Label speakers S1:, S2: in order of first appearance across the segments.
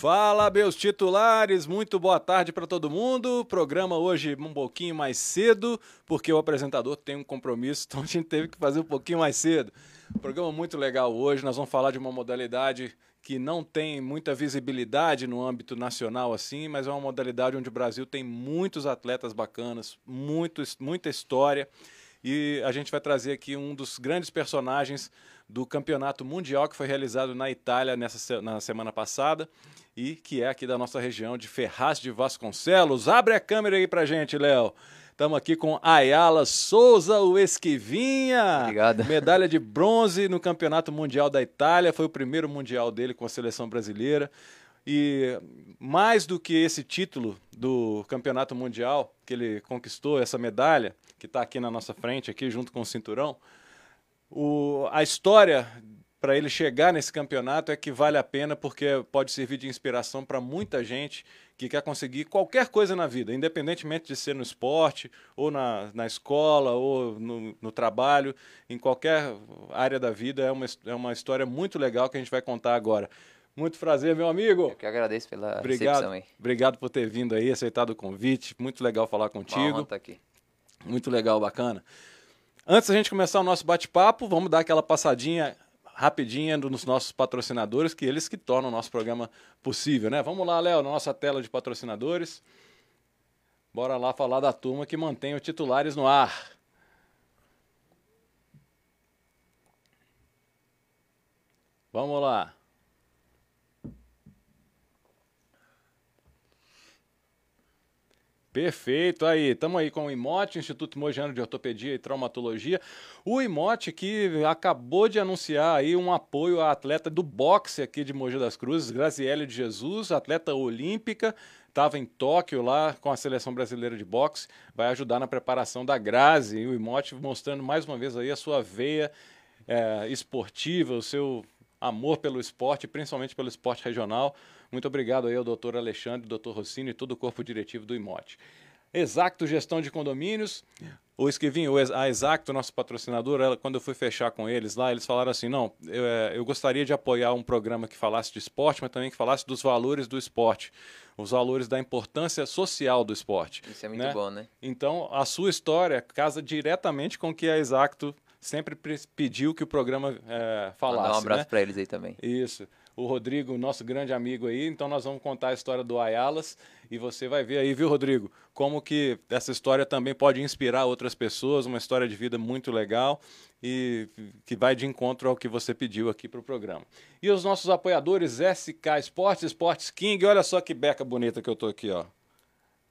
S1: Fala, meus titulares, muito boa tarde para todo mundo. Programa hoje um pouquinho mais cedo, porque o apresentador tem um compromisso, então a gente teve que fazer um pouquinho mais cedo. Programa muito legal hoje, nós vamos falar de uma modalidade que não tem muita visibilidade no âmbito nacional assim, mas é uma modalidade onde o Brasil tem muitos atletas bacanas, muito, muita história. E a gente vai trazer aqui um dos grandes personagens do campeonato mundial que foi realizado na Itália nessa, na semana passada e que é aqui da nossa região de Ferraz de Vasconcelos. Abre a câmera aí pra gente, Léo. Estamos aqui com Ayala Souza, o Esquivinha.
S2: Obrigado.
S1: Medalha de bronze no Campeonato Mundial da Itália. Foi o primeiro mundial dele com a seleção brasileira. E mais do que esse título do Campeonato Mundial, que ele conquistou, essa medalha, que está aqui na nossa frente, aqui junto com o cinturão, o, a história para ele chegar nesse campeonato é que vale a pena porque pode servir de inspiração para muita gente que quer conseguir qualquer coisa na vida, independentemente de ser no esporte, ou na, na escola, ou no, no trabalho, em qualquer área da vida. É uma, é uma história muito legal que a gente vai contar agora. Muito prazer, meu amigo.
S2: Eu que agradeço pela
S1: obrigado, recepção aí. Obrigado por ter vindo aí, aceitado o convite. Muito legal falar contigo.
S2: Tá aqui.
S1: Muito legal, bacana. Antes da gente começar o nosso bate-papo, vamos dar aquela passadinha rapidinha nos nossos patrocinadores, que eles que tornam o nosso programa possível, né? Vamos lá, Léo, na nossa tela de patrocinadores. Bora lá falar da turma que mantém os titulares no ar. Vamos lá. Perfeito, aí, estamos aí com o IMOT, Instituto Mojano de Ortopedia e Traumatologia. O IMOT que acabou de anunciar aí um apoio à atleta do boxe aqui de Mogi das Cruzes, Graziele de Jesus, atleta olímpica, estava em Tóquio lá com a seleção brasileira de boxe, vai ajudar na preparação da Grazi. E o IMOT mostrando mais uma vez aí a sua veia é, esportiva, o seu amor pelo esporte, principalmente pelo esporte regional. Muito obrigado aí ao doutor Alexandre, doutor Rossini e todo o corpo diretivo do IMOT. Exacto Gestão de Condomínios. O Esquivinho, a Exacto, nosso patrocinador, ela, quando eu fui fechar com eles lá, eles falaram assim: não, eu, é, eu, gostaria de apoiar um programa que falasse de esporte, mas também que falasse dos valores do esporte, os valores da importância social do esporte.
S2: Isso é muito
S1: né?
S2: bom, né?
S1: Então, a sua história casa diretamente com o que a Exacto sempre pediu que o programa é, falasse. Mandar
S2: um abraço
S1: né?
S2: para eles aí também.
S1: Isso o Rodrigo, nosso grande amigo aí. Então nós vamos contar a história do Ayalas e você vai ver aí, viu, Rodrigo, como que essa história também pode inspirar outras pessoas, uma história de vida muito legal e que vai de encontro ao que você pediu aqui para o programa. E os nossos apoiadores SK Esportes, Sports King, olha só que beca bonita que eu tô aqui, ó.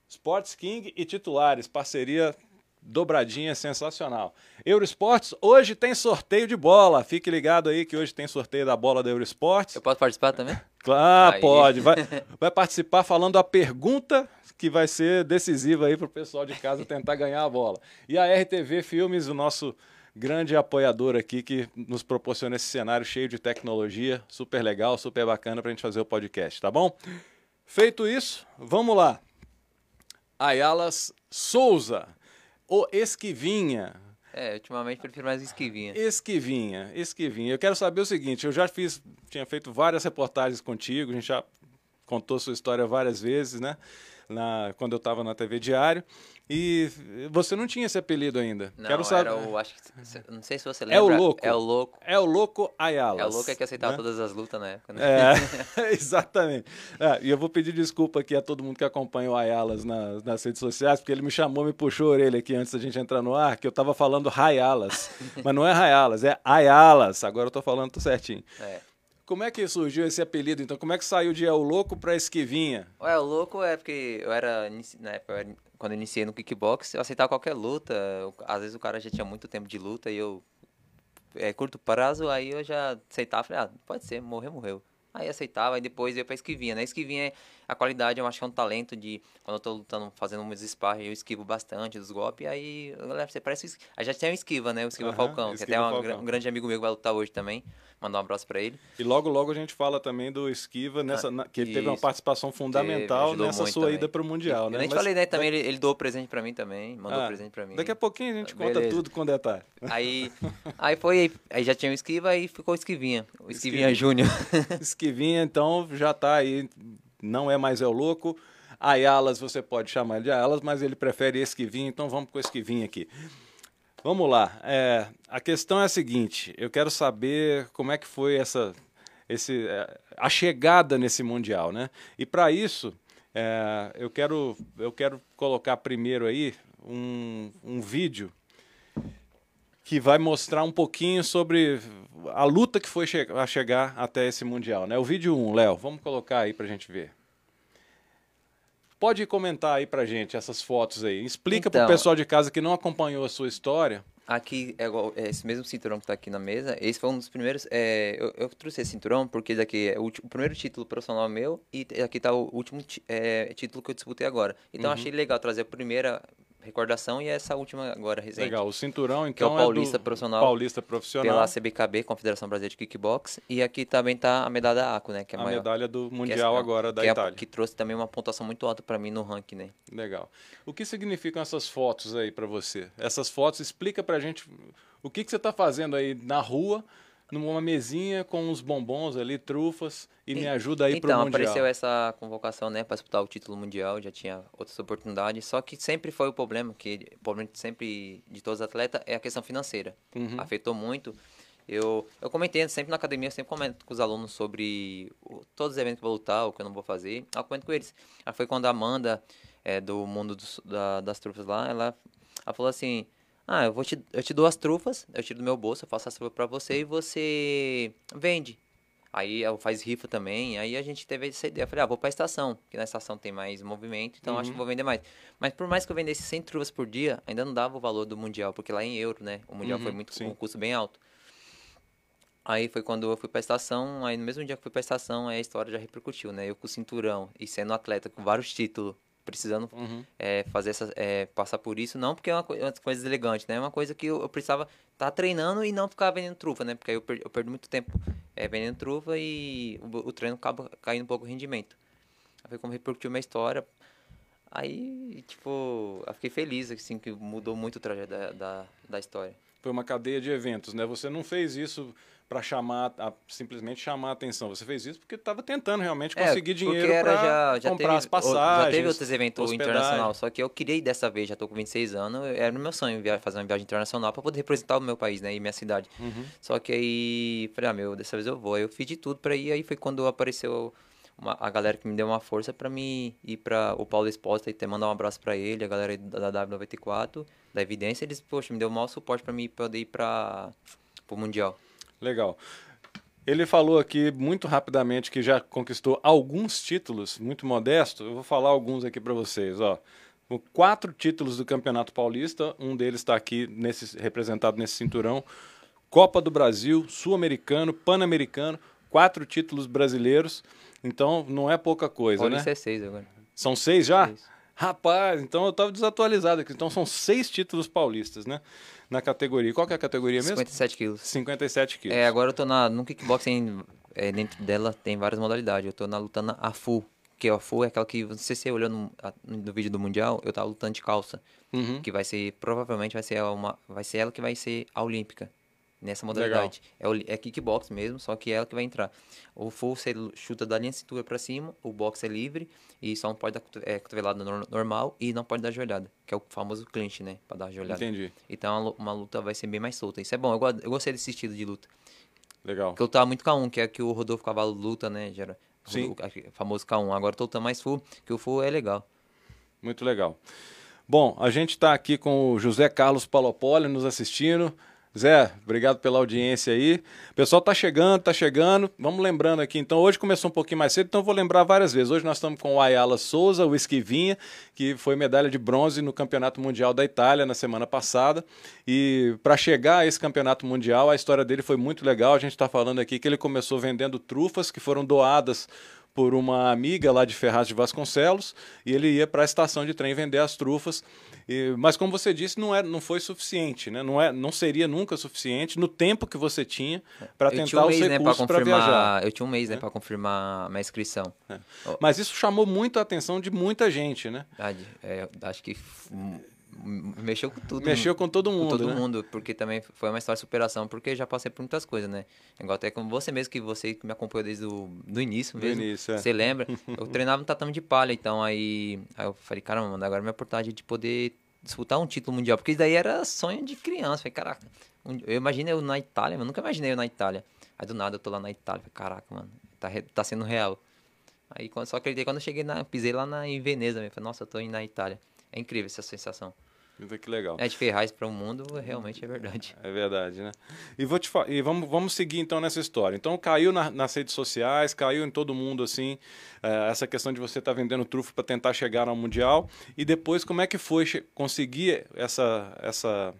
S1: Sports King e titulares, parceria dobradinha sensacional. Eurosports, hoje tem sorteio de bola. Fique ligado aí que hoje tem sorteio da bola da Eurosports.
S2: Eu posso participar também?
S1: Claro, aí. pode. Vai, vai participar falando a pergunta que vai ser decisiva aí para o pessoal de casa tentar ganhar a bola. E a RTV Filmes, o nosso grande apoiador aqui que nos proporciona esse cenário cheio de tecnologia, super legal, super bacana para a gente fazer o podcast, tá bom? Feito isso, vamos lá. Ayalas Souza o Esquivinha.
S2: É, ultimamente prefiro mais Esquivinha.
S1: Esquivinha, Esquivinha. Eu quero saber o seguinte, eu já fiz, tinha feito várias reportagens contigo, a gente já contou sua história várias vezes, né? Na, quando eu estava na TV Diário. E você não tinha esse apelido ainda.
S2: Não,
S1: Quero saber.
S2: o. Acho que, não sei se você lembra.
S1: É o louco.
S2: É o louco.
S1: É o louco Ayala.
S2: É o louco é que aceitava né? todas as lutas na época, né?
S1: É, exatamente. É, e eu vou pedir desculpa aqui a todo mundo que acompanha o Ayalas nas, nas redes sociais, porque ele me chamou, me puxou a orelha aqui antes da gente entrar no ar, que eu estava falando Rayalas. mas não é Rayalas, é Ayalas. Agora eu estou falando tudo certinho.
S2: É.
S1: Como é que surgiu esse apelido, então? Como é que saiu de El Louco para Esquivinha?
S2: É, o Louco é porque eu era, na época, eu era quando eu iniciei no kickbox, eu aceitava qualquer luta. Às vezes o cara já tinha muito tempo de luta e eu, é, curto prazo, aí eu já aceitava. Falei, ah, pode ser, morreu, morreu. Aí aceitava, e depois ia pra esquivinha, né? Esquivinha, a qualidade, eu acho que é um talento de... Quando eu tô lutando, fazendo uns sparring, eu esquivo bastante dos golpes, aí, galera, você parece... Aí já tem o Esquiva, né? O Esquiva uhum, Falcão, esquiva que até é um, um, grande amigo meu que vai lutar hoje também. Mandar um abraço para ele.
S1: E logo, logo a gente fala também do Esquiva, nessa, ah, que ele teve uma participação fundamental nessa sua também. ida para o Mundial,
S2: e,
S1: né?
S2: A gente Mas, falei, né? Também ele, ele doou presente para mim também, mandou ah, presente para mim.
S1: Daqui a pouquinho a gente Beleza. conta tudo com detalhe.
S2: Aí, aí foi, aí já tinha o Esquiva e ficou o Esquivinha, o Esquivinha, Esquivinha. Júnior.
S1: Esquivinha, então, já está aí não é mais é o louco. Ayalas, você pode chamar de Ayalas, mas ele prefere esquivinho, então vamos com o esquivinho aqui. Vamos lá. É, a questão é a seguinte: eu quero saber como é que foi essa, esse, é, a chegada nesse mundial, né? E para isso, é, eu quero, eu quero colocar primeiro aí um, um vídeo que vai mostrar um pouquinho sobre a luta que foi che a chegar até esse mundial, né? O vídeo 1, Léo, vamos colocar aí para gente ver. Pode comentar aí pra gente essas fotos aí. Explica então, pro pessoal de casa que não acompanhou a sua história.
S2: Aqui, é, é esse mesmo cinturão que está aqui na mesa, esse foi um dos primeiros. É, eu, eu, trouxe esse cinturão porque daqui é o, o, primeiro título profissional meu e aqui está o último é, título que eu disputei agora. Então uhum. achei legal trazer a primeira recordação e essa última agora recente.
S1: Legal, o cinturão então
S2: que é o Paulista é Profissional.
S1: Paulista Profissional.
S2: Pela CBKB, Confederação Brasileira de Kickbox, e aqui também tá a medalha ACO, né, que é a,
S1: a
S2: maior,
S1: medalha do mundial
S2: é,
S1: agora da
S2: que
S1: Itália.
S2: É, que trouxe também uma pontuação muito alta para mim no ranking, né?
S1: Legal. O que significam essas fotos aí para você? Essas fotos explica pra gente o que que você está fazendo aí na rua numa mesinha com uns bombons ali, trufas, e, me ajuda aí
S2: então,
S1: pro Mundial.
S2: Então, apareceu essa convocação, né, para disputar o título mundial, já tinha outras oportunidades, só que sempre foi o problema, que o problema sempre de todos os atletas é a questão financeira. Uhum. Afetou muito. Eu, eu comentei sempre na academia, eu sempre comento com os alunos sobre o, todos os eventos que eu vou lutar, o que eu não vou fazer. Eu comento com eles. Aí foi quando a Amanda, é, do mundo da, das trufas lá, ela, ela falou assim, ah, eu, vou te, eu te dou as trufas, eu tiro do meu bolso, eu faço as trufas pra você e você vende. Aí eu faz rifa também, aí a gente teve essa ideia. Eu falei, ah, vou pra estação, porque na estação tem mais movimento, então uhum. acho que uhum. vou vender mais. Mas por mais que eu vendesse 100 trufas por dia, ainda não dava o valor do Mundial, porque lá é em euro, né? O Mundial uhum, foi muito com um custo bem alto. Aí foi quando eu fui pra estação, aí no mesmo dia que eu fui pra estação, aí a história já repercutiu, né? Eu com o cinturão e sendo atleta com vários títulos, precisando uhum. é, fazer essa, é, passar por isso, não porque é uma, co uma coisa elegante, né? É uma coisa que eu, eu precisava estar tá treinando e não ficar vendendo trufa, né? Porque aí eu, per eu perdo muito tempo é, vendendo trufa e o, o, treino acaba caindo um pouco o rendimento. Aí foi como repercutiu minha história. Aí, tipo, eu fiquei feliz, assim, que mudou muito o trajeto da, da, da história.
S1: Foi uma cadeia de eventos, né? Você não fez isso para chamar, a, simplesmente chamar a atenção. Você fez isso porque estava tentando realmente é, conseguir é, dinheiro para comprar
S2: teve,
S1: as passagens.
S2: Já teve outros eventos internacionais, só que eu queria dessa vez, já estou com 26 anos, era no meu sonho fazer uma viagem internacional para poder representar o meu país, né, e minha cidade. Uhum. Só que aí, falei, ah, meu, dessa vez eu vou. Aí eu fiz de tudo para ir, aí foi quando apareceu uma, a galera que me deu uma força para mim ir para o Paulo Exposta e até mandar um abraço para ele, a galera da, da W94, da Evidência, eles, poxa, me deu o maior suporte para mim poder ir para o Mundial.
S1: Legal. Ele falou aqui muito rapidamente que já conquistou alguns títulos, muito modesto. Eu vou falar alguns aqui para vocês. Ó, quatro títulos do Campeonato Paulista, um deles está aqui nesse, representado nesse cinturão. Copa do Brasil, Sul-Americano, Pan-Americano, quatro títulos brasileiros. Então não é pouca coisa,
S2: Pode
S1: né?
S2: ser seis agora.
S1: São seis já? Seis. Rapaz, então eu estava desatualizado aqui. Então são seis títulos paulistas, né? Na categoria. Qual que é a categoria mesmo?
S2: 57 quilos.
S1: 57 quilos.
S2: É, agora eu tô na, no kickboxing, é, dentro dela tem várias modalidades. Eu tô na lutando a full, que a full é aquela que, não sei se você olhou no, no vídeo do Mundial, eu tava lutando de calça. Uhum. Que vai ser, provavelmente vai ser, uma, vai ser ela que vai ser a olímpica nessa modalidade. É, o, é kickbox mesmo, só que é ela que vai entrar. O full você chuta da linha cintura para cima, o box é livre e só não pode dar é, cotovelada normal e não pode dar joelhada, que é o famoso clinch, né, para dar joelhada.
S1: Entendi.
S2: Então uma luta vai ser bem mais solta. Isso é bom, eu, eu gostei desse estilo de luta.
S1: Legal.
S2: Porque eu lutava muito K1, que é que o Rodolfo Cavalo luta, né, gera Sim. O famoso K1. Agora tô lutando mais full, que o full é legal.
S1: Muito legal. Bom, a gente está aqui com o José Carlos Palopoli nos assistindo. Zé, obrigado pela audiência aí. O pessoal tá chegando, tá chegando. Vamos lembrando aqui, então, hoje começou um pouquinho mais cedo, então vou lembrar várias vezes. Hoje nós estamos com o Ayala Souza, o Esquivinha, que foi medalha de bronze no Campeonato Mundial da Itália na semana passada. E para chegar a esse Campeonato Mundial, a história dele foi muito legal. A gente está falando aqui que ele começou vendendo trufas que foram doadas por uma amiga lá de Ferraz de Vasconcelos e ele ia para a estação de trem vender as trufas. E, mas como você disse, não, é, não foi suficiente, né? não, é, não seria nunca suficiente no tempo que você tinha para tentar um mês, os né, recursos né, para viajar.
S2: Eu tinha um mês né, é. para confirmar a minha inscrição.
S1: É. Mas isso chamou muito a atenção de muita gente, né?
S2: Verdade. É, acho que mexeu com tudo.
S1: Mexeu com todo mundo,
S2: com todo
S1: né?
S2: mundo, porque também foi uma história de superação, porque já passei por muitas coisas, né? Igual até com você mesmo, que você que me acompanhou desde o do início
S1: Do
S2: mesmo.
S1: início, é.
S2: Você lembra? Eu treinava no tatame de palha, então aí, aí eu falei, caramba, mano, agora é minha oportunidade de poder disputar um título mundial, porque isso daí era sonho de criança. Falei, caraca, eu imaginei eu na Itália, mas nunca imaginei eu na Itália. Aí do nada eu tô lá na Itália, falei, caraca, mano, tá, tá sendo real. Aí só acreditei quando eu cheguei na, pisei lá na, em Veneza, eu falei, nossa, eu tô indo na Itália. É incrível essa sensação.
S1: Puta, Que legal.
S2: É de Ferraz para o mundo, realmente é verdade.
S1: É verdade, né? E, vou te e vamos, vamos seguir então nessa história. Então caiu na- nas redes sociais, caiu em todo mundo assim, eh, essa questão de você estar vendendo trufo para tentar chegar ao mundial. E depois como é que foi conseguir essa essa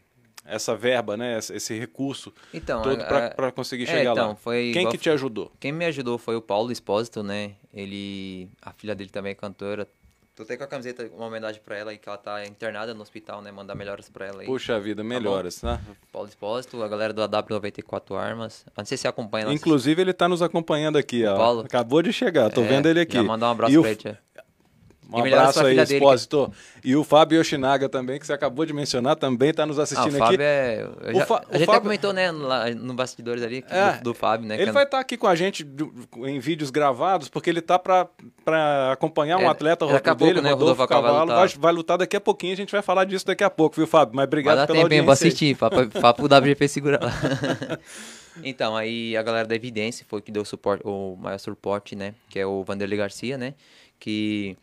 S1: essa verba, né? Esse, recurso
S2: Então,
S1: todo para conseguir
S2: é,
S1: chegar
S2: então,
S1: lá.
S2: foi
S1: Quem que te ajudou?
S2: Quem me ajudou foi o Paulo Espósito, né? Ele. A filha dele também é cantora. Tô até com a camiseta, uma homenagem pra ela aí, que ela tá internada no hospital, né? Mandar melhoras pra ela aí.
S1: Puxa vida, melhoras, né?
S2: Paulo Espósito, a galera do AW94 Armas. Não sei se você acompanha.
S1: Inclusive ele está nos acompanhando aqui, ó.
S2: Paulo?
S1: Acabou de chegar, tô
S2: É,
S1: vendo ele aqui.
S2: Mandar um abraço
S1: E o
S2: pra ele. tia.
S1: Um
S2: E
S1: abraço aí,
S2: filha dele, que-
S1: Expósito. E o Fábio Yoshinaga também, que você acabou de mencionar, também está nos
S2: Ah, o
S1: assistindo
S2: Fábio
S1: aqui.
S2: é.
S1: O
S2: já-
S1: Fa-
S2: a
S1: o
S2: gente até
S1: Fábio-
S2: comentou, né, lá no bastidores ali,
S1: É,
S2: do, do Fábio, né?
S1: Ele
S2: que-
S1: vai estar aqui com a gente em vídeos gravados, porque ele tá para acompanhar um
S2: É,
S1: atleta, o
S2: daqui a
S1: dele,
S2: né, o
S1: Rodolfo
S2: Rodolfo
S1: Cavalo,
S2: Cavalo
S1: vai,
S2: tá-
S1: vai lutar daqui a pouquinho, a gente vai falar disso daqui a pouco, viu, Fábio? Mas obrigado
S2: dar
S1: pela
S2: pra
S1: audiência. aí.
S2: assistir, pra, pra, pra o WGP segurar lá. então, aí a galera da Evidência foi que deu suporte, o maior suporte, né? Que é o Vanderlei Garcia, né? Que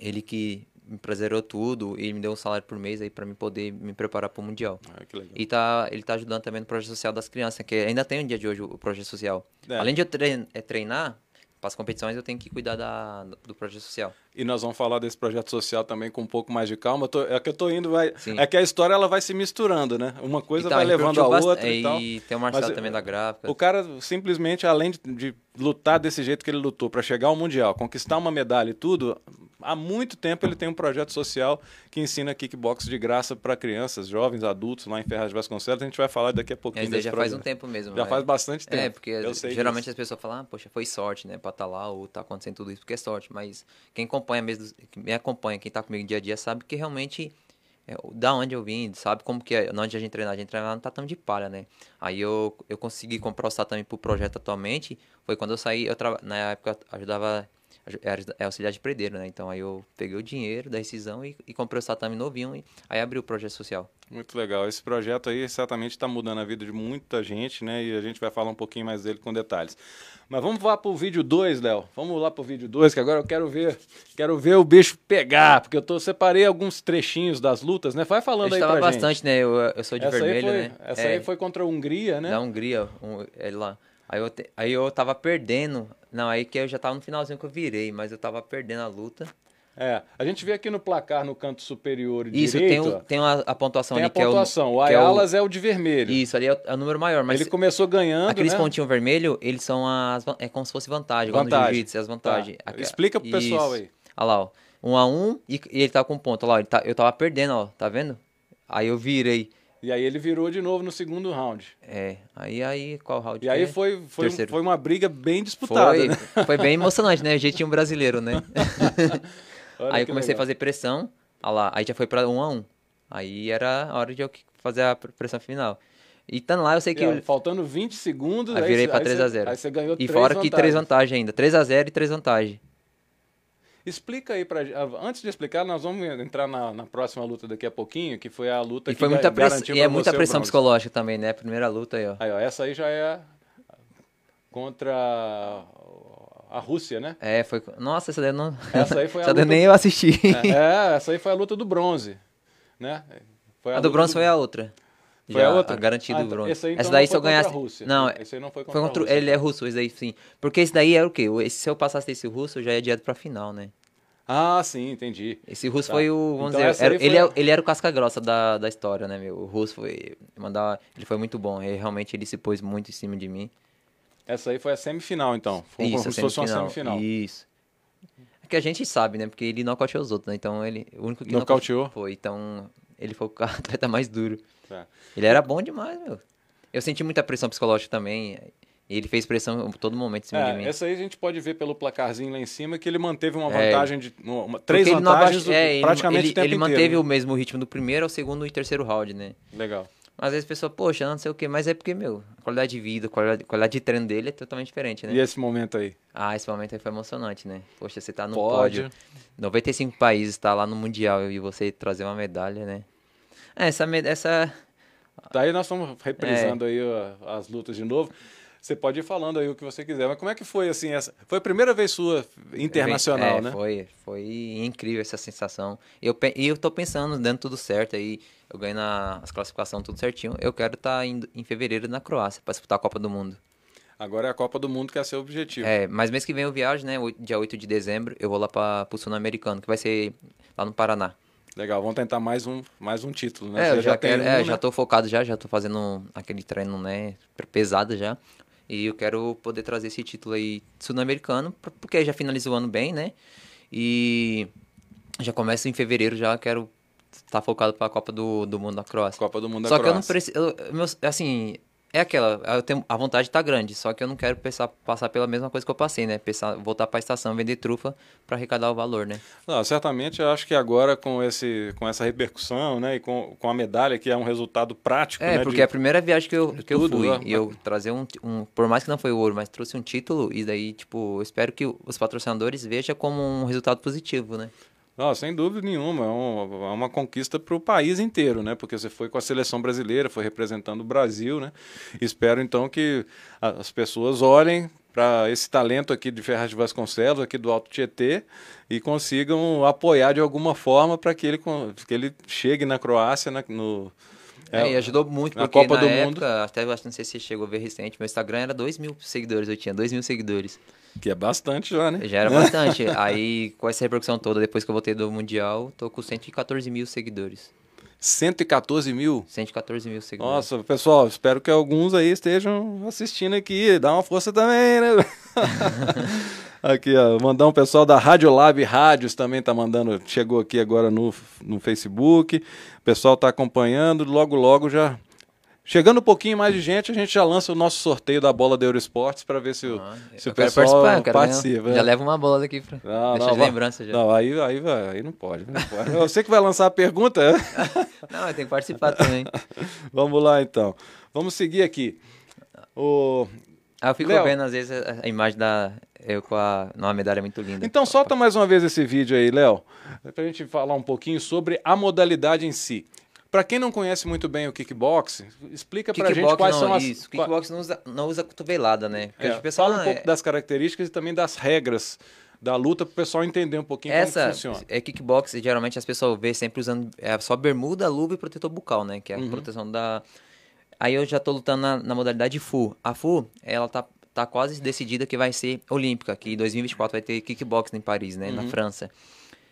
S2: ele que me prazeroou tudo e me deu um salário por mês aí pra mim poder me preparar pro Mundial.
S1: Ah.
S2: E tá, ele tá ajudando também no projeto social das crianças, que ainda tem no dia de hoje o projeto social.
S1: É.
S2: Além de eu é, treinar, para as competições eu tenho que cuidar da, do projeto social.
S1: E nós vamos falar desse projeto social também com um pouco mais de calma. Tô- é que eu tô indo, vai,
S2: Sim.
S1: é que a história ela vai se misturando, né? Uma coisa
S2: Então,
S1: vai levando a outra
S2: bast-
S1: e tal.
S2: E tem o Marcelo
S1: Mas,
S2: também da gráfica.
S1: O cara simplesmente, além de, de lutar desse jeito que ele lutou para chegar ao Mundial, conquistar uma medalha e tudo, há muito tempo ele tem um projeto social que ensina kickbox de graça para crianças, jovens, adultos, lá em Ferraz de Vasconcelos. A gente vai falar daqui a pouquinho
S2: daí
S1: desse
S2: já faz um
S1: projeto.
S2: tempo mesmo.
S1: Já
S2: né?
S1: faz bastante tempo.
S2: É, porque geralmente
S1: disso.
S2: as pessoas falam, ah, poxa, foi sorte, né, pra estar lá ou tá acontecendo tudo isso, porque é sorte. Mas quem acompanha mesmo, me acompanha, quem tá comigo dia a dia, sabe que realmente é, da onde eu vim, sabe como que é, onde a gente treina, a gente treina lá no tatame de palha, né? Aí eu, eu consegui comprar o tatame pro projeto atualmente, foi quando eu saí, eu traba, na época eu ajudava, aju- era é auxiliar de predeiro, né? Então aí eu peguei o dinheiro da rescisão e, e comprei o tatame novinho e aí abri o projeto social.
S1: Muito legal. Esse projeto aí certamente está mudando a vida de muita gente, né? E a gente vai falar um pouquinho mais dele com detalhes. Mas vamos lá pro vídeo 2, Léo. Vamos lá pro vídeo 2, que agora eu quero ver, quero ver o bicho pegar, porque eu tô separei alguns trechinhos das lutas, né? Vai falando
S2: Eu
S1: aí pra
S2: bastante,
S1: gente.
S2: né? Eu, eu sou de
S1: essa
S2: vermelho,
S1: foi,
S2: né?
S1: Essa
S2: É.
S1: aí foi contra a Hungria, né?
S2: da Hungria, um, ele lá. Aí eu, te- aí eu tava perdendo. Não, aí que eu já tava no finalzinho que eu virei, mas eu tava perdendo a luta.
S1: É. A gente vê aqui no placar no canto superior
S2: Isso,
S1: direito,
S2: tem, o,
S1: ó,
S2: tem uma, a pontuação
S1: tem a
S2: ali que é o.
S1: pontuação. O
S2: que é o-
S1: Ayalas é o de vermelho.
S2: Isso, ali é o, é o número maior, mas
S1: Ele começou ganhando,
S2: aqueles
S1: né?
S2: pontinhos vermelhos, eles são as. É como se fosse vantagem, igual
S1: Vantagem.
S2: jiu-jitsu, é as vantagens.
S1: Tá.
S2: Aqui-
S1: Explica pro pessoal
S2: Isso.
S1: aí.
S2: Olha lá, ó. Um a um e, e ele tá com ponto. Olha lá, tá, eu tava perdendo, ó. Tá vendo? Aí eu virei.
S1: E aí ele virou de novo no segundo round.
S2: É, aí, aí, qual round?
S1: E aí
S2: é?
S1: foi, foi, um-
S2: Terceiro.
S1: foi uma briga bem disputada,
S2: Foi,
S1: né?
S2: foi bem emocionante, né? Jeitinho brasileiro, né? Aí eu comecei a
S1: legal.
S2: fazer pressão, olha lá, aí já foi pra um a um. Aí era a hora de eu fazer a pr- pressão final. E estando lá, eu sei que.
S1: Ó,
S2: eu-
S1: faltando 20 segundos,
S2: aí virei pra
S1: aí
S2: 3
S1: você-
S2: a 0
S1: Aí você ganhou
S2: E fora que três
S1: vantagens.
S2: vantagens ainda. 3 a 0 e 3 vantagens.
S1: Explica aí pra gente. Antes de explicar, nós vamos entrar na, na próxima luta daqui a pouquinho, que foi a luta
S2: E
S1: que
S2: foi muita
S1: garantiu
S2: E é muita pressão psicológica também, né? Primeira luta aí, ó.
S1: Aí, ó, essa aí já é contra a Rússia, né?
S2: É, foi. Nossa, essa daí não.
S1: Essa aí foi a
S2: essa daí
S1: luta-
S2: nem eu assisti.
S1: É, essa aí foi a luta do bronze, né? Foi
S2: A do
S1: luta
S2: bronze foi a outra.
S1: Foi
S2: Já,
S1: a outra?
S2: garantida
S1: Ah,
S2: do
S1: então,
S2: bronze.
S1: esse aí, então,
S2: essa daí
S1: não
S2: se eu ganhasse.
S1: Rússia.
S2: Não,
S1: Esse aí não foi contra
S2: foi
S1: a
S2: contra.
S1: Rússia,
S2: Ele é
S1: então.
S2: russo, esse daí sim. Porque esse daí era o quê? Esse, se eu passasse esse russo, eu já ia direto pra final, né?
S1: Ah, sim, entendi.
S2: Esse russo
S1: Tá.
S2: foi o. Vamos
S1: Então
S2: dizer, era-
S1: foi
S2: ele, é, ele era o casca grossa da, da história, né, meu? O russo foi. Mandar, ele foi muito bom. Ele, realmente ele se pôs muito em cima de mim.
S1: Essa aí foi a semifinal, então. Foi
S2: Isso,
S1: como se fosse uma
S2: semifinal.
S1: semifinal.
S2: Isso. É que a gente sabe, né? Porque ele nocauteou os outros, né? Então ele. O único que
S1: Nocauteou?
S2: Foi. Então ele foi o atleta mais duro.
S1: Tá.
S2: Ele era bom demais, meu. Eu senti muita pressão psicológica também. E ele fez pressão todo momento em cima
S1: É,
S2: de mim.
S1: essa aí a gente pode ver pelo placarzinho lá em cima que ele manteve uma
S2: É.
S1: vantagem de uma, três
S2: ele
S1: vantagens
S2: abaixa- é, ele-
S1: praticamente
S2: ele,
S1: o tempo
S2: ele
S1: inteiro.
S2: manteve
S1: né?
S2: o mesmo ritmo do primeiro ao segundo e terceiro round, né?
S1: Legal.
S2: Às vezes a pessoa, poxa, não sei o quê, mas é porque, meu, a qualidade de vida, a qualidade, a qualidade de treino dele é totalmente diferente, né?
S1: E esse momento aí?
S2: Ah, esse momento aí foi emocionante, né? Poxa, você tá no
S1: Pódio.
S2: pódio. 95 países, tá lá no Mundial e você trazer uma medalha, né? É, essa, essa
S1: Daí nós estamos reprisando
S2: É.
S1: aí as lutas de novo. Você pode ir falando aí o que você quiser. Mas como é que foi assim essa? Foi a primeira vez sua internacional,
S2: é,
S1: né?
S2: Foi, foi incrível essa sensação. Eu, e eu tô pensando, dando tudo certo aí, eu ganhei na, as classificações tudo certinho. Eu quero estar indo em fevereiro na Croácia pra disputar a Copa do Mundo.
S1: Agora é a Copa do Mundo que é seu objetivo.
S2: É, mas mês que vem eu viajo, né? Dia 8 de dezembro, eu vou lá para pro Sul-Americano, que vai ser lá no Paraná.
S1: Legal, vamos tentar mais um, mais um título, né?
S2: É, já,
S1: tem
S2: quero,
S1: um,
S2: é,
S1: né?
S2: já tô focado já, já tô fazendo aquele treino, né, pesado já. E eu quero poder trazer esse título aí sul-americano, por- porque já finalizou o ano bem, né? E já começa em fevereiro, já quero estar focado para a Copa do, do Mundo da Croácia.
S1: Copa do Mundo da
S2: Só que eu não
S1: Croácia.
S2: preciso, assim, é aquela, eu tenho, a vontade tá grande, só que eu não quero pensar, passar pela mesma coisa que eu passei, né? Pensar, voltar para a estação, vender trufa para arrecadar o valor, né?
S1: Não, certamente eu acho que agora com, esse, com essa repercussão, né, e com, com a medalha, que é um resultado prático,
S2: É,
S1: né,
S2: porque
S1: de-
S2: é a primeira viagem que eu, que eu
S1: tudo,
S2: fui.
S1: né?
S2: E eu trazer um, um. Por mais que não foi ouro, mas trouxe um título. E daí, tipo, eu espero que os patrocinadores vejam como um resultado positivo, né?
S1: Não, sem dúvida nenhuma, é uma, é uma conquista para o país inteiro, né? Porque você foi com a seleção brasileira, foi representando o Brasil, né? Espero então que as pessoas olhem para esse talento aqui de Ferraz de Vasconcelos, aqui do Alto Tietê, e consigam apoiar de alguma forma para que ele, que ele chegue na Croácia, na- no,
S2: É, e ajudou muito,
S1: na
S2: porque
S1: Copa
S2: na
S1: do
S2: época,
S1: Mundo.
S2: até eu acho, não sei se você chegou a ver recente, meu Instagram era 2 mil seguidores, eu tinha 2 mil seguidores.
S1: que é bastante já, né?
S2: Já era bastante. Aí, com essa repercussão toda, depois que eu voltei do Mundial, tô com 114 mil seguidores.
S1: 114 mil.
S2: 114 mil seguidores.
S1: Nossa, pessoal, espero que alguns aí estejam assistindo aqui. Dá uma força também, né? aqui, ó, mandar um pessoal da Rádio Lab Rádios também tá mandando, chegou aqui agora no, no Facebook. O pessoal tá acompanhando, logo logo já chegando um pouquinho mais de gente, a gente já lança o nosso sorteio da bola da Eurosports para ver se o,
S2: Ah,
S1: se o pessoal participa.
S2: Já leva uma bola daqui
S1: Não,
S2: deixar
S1: não,
S2: de lembrança já.
S1: Não, aí, aí, vai, aí não pode, não pode. Você que vai lançar a pergunta?
S2: Não, eu tenho que participar também.
S1: Vamos lá então. Vamos seguir aqui. O,
S2: Ah, eu fico
S1: Léo.
S2: vendo, às vezes, a, imagem da. Eu com a. Numa medalha muito linda.
S1: Então solta mais uma vez esse vídeo aí, Léo, pra gente falar um pouquinho sobre a modalidade em si. Pra quem não conhece muito bem o kickbox, explica pra gente quais
S2: não,
S1: são as
S2: isso. Kickbox não usa, não usa cotovelada, né? Porque
S1: É,
S2: o pessoal
S1: fala um
S2: não é-
S1: pouco das características e também das regras da luta pro pessoal entender um pouquinho como
S2: Essa
S1: que funciona.
S2: é kickbox, geralmente as pessoas vê sempre usando é só bermuda, luva e protetor bucal, né? Que é a
S1: Uhum.
S2: proteção da. Aí eu já tô lutando na, na modalidade FU. A FU, ela tá, tá quase decidida que vai ser olímpica, que em 2024 vai ter kickbox em Paris, né?
S1: Uhum.
S2: Na França.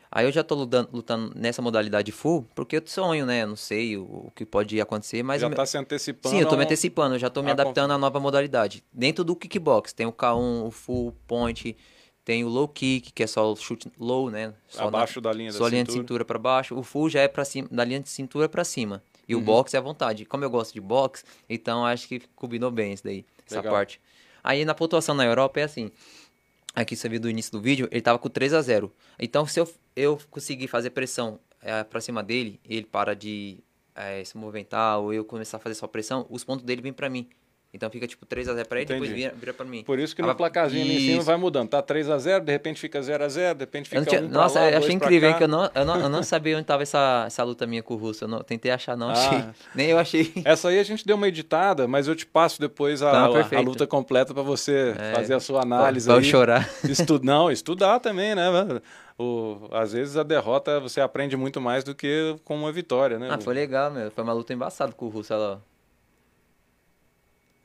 S2: Aí eu já tô lutando, lutando nessa modalidade full, porque eu sonho, né? Eu não sei o, o que pode acontecer, mas
S1: Já
S2: o meu-
S1: tá se antecipando.
S2: Sim, eu tô me antecipando, eu já tô me adaptando à nova modalidade. Dentro do kickbox, tem o K1, o full point, tem o low kick, que é só o chute low, né? Só na-
S1: Abaixo da linha da
S2: só linha de
S1: cintura.
S2: cintura para baixo. O full já é para cima, da linha de cintura para cima. E
S1: Uhum.
S2: o box é à vontade. Como eu gosto de box, então acho que combinou bem isso daí, essa
S1: Legal.
S2: parte. Aí na pontuação na Europa é assim. Aqui você viu do início do vídeo, ele tava com 3 a 0 Então, se eu, eu conseguir fazer pressão é, pra cima dele, ele para de é, se movimentar, ou eu começar a fazer só pressão, os pontos dele vêm pra mim. Então fica tipo 3 a 0 pra ele, depois
S1: Entendi.
S2: vira, vira pra mim.
S1: Por isso que
S2: Ah,
S1: no placarzinho ali em cima
S2: isso.
S1: vai mudando. Tá 3x0, de repente fica 0x0, de repente fica
S2: não tinha-
S1: 1 pra
S2: Nossa,
S1: lá,
S2: eu achei incrível, hein, que eu não, eu, não, eu não sabia onde tava essa, essa luta minha com o Russo. Eu não, tentei achar, não
S1: Ah.
S2: achei. Nem eu achei.
S1: Essa aí a gente deu uma editada, mas eu te passo depois a,
S2: Tá,
S1: a- a luta completa pra você
S2: É.
S1: fazer a sua análise
S2: Pra eu chorar.
S1: Estu... Não, estudar também, né? O... Às vezes a derrota você aprende muito mais do que com uma vitória, né?
S2: Ah, foi legal, meu. Foi uma luta embaçada com o Russo, olha lá.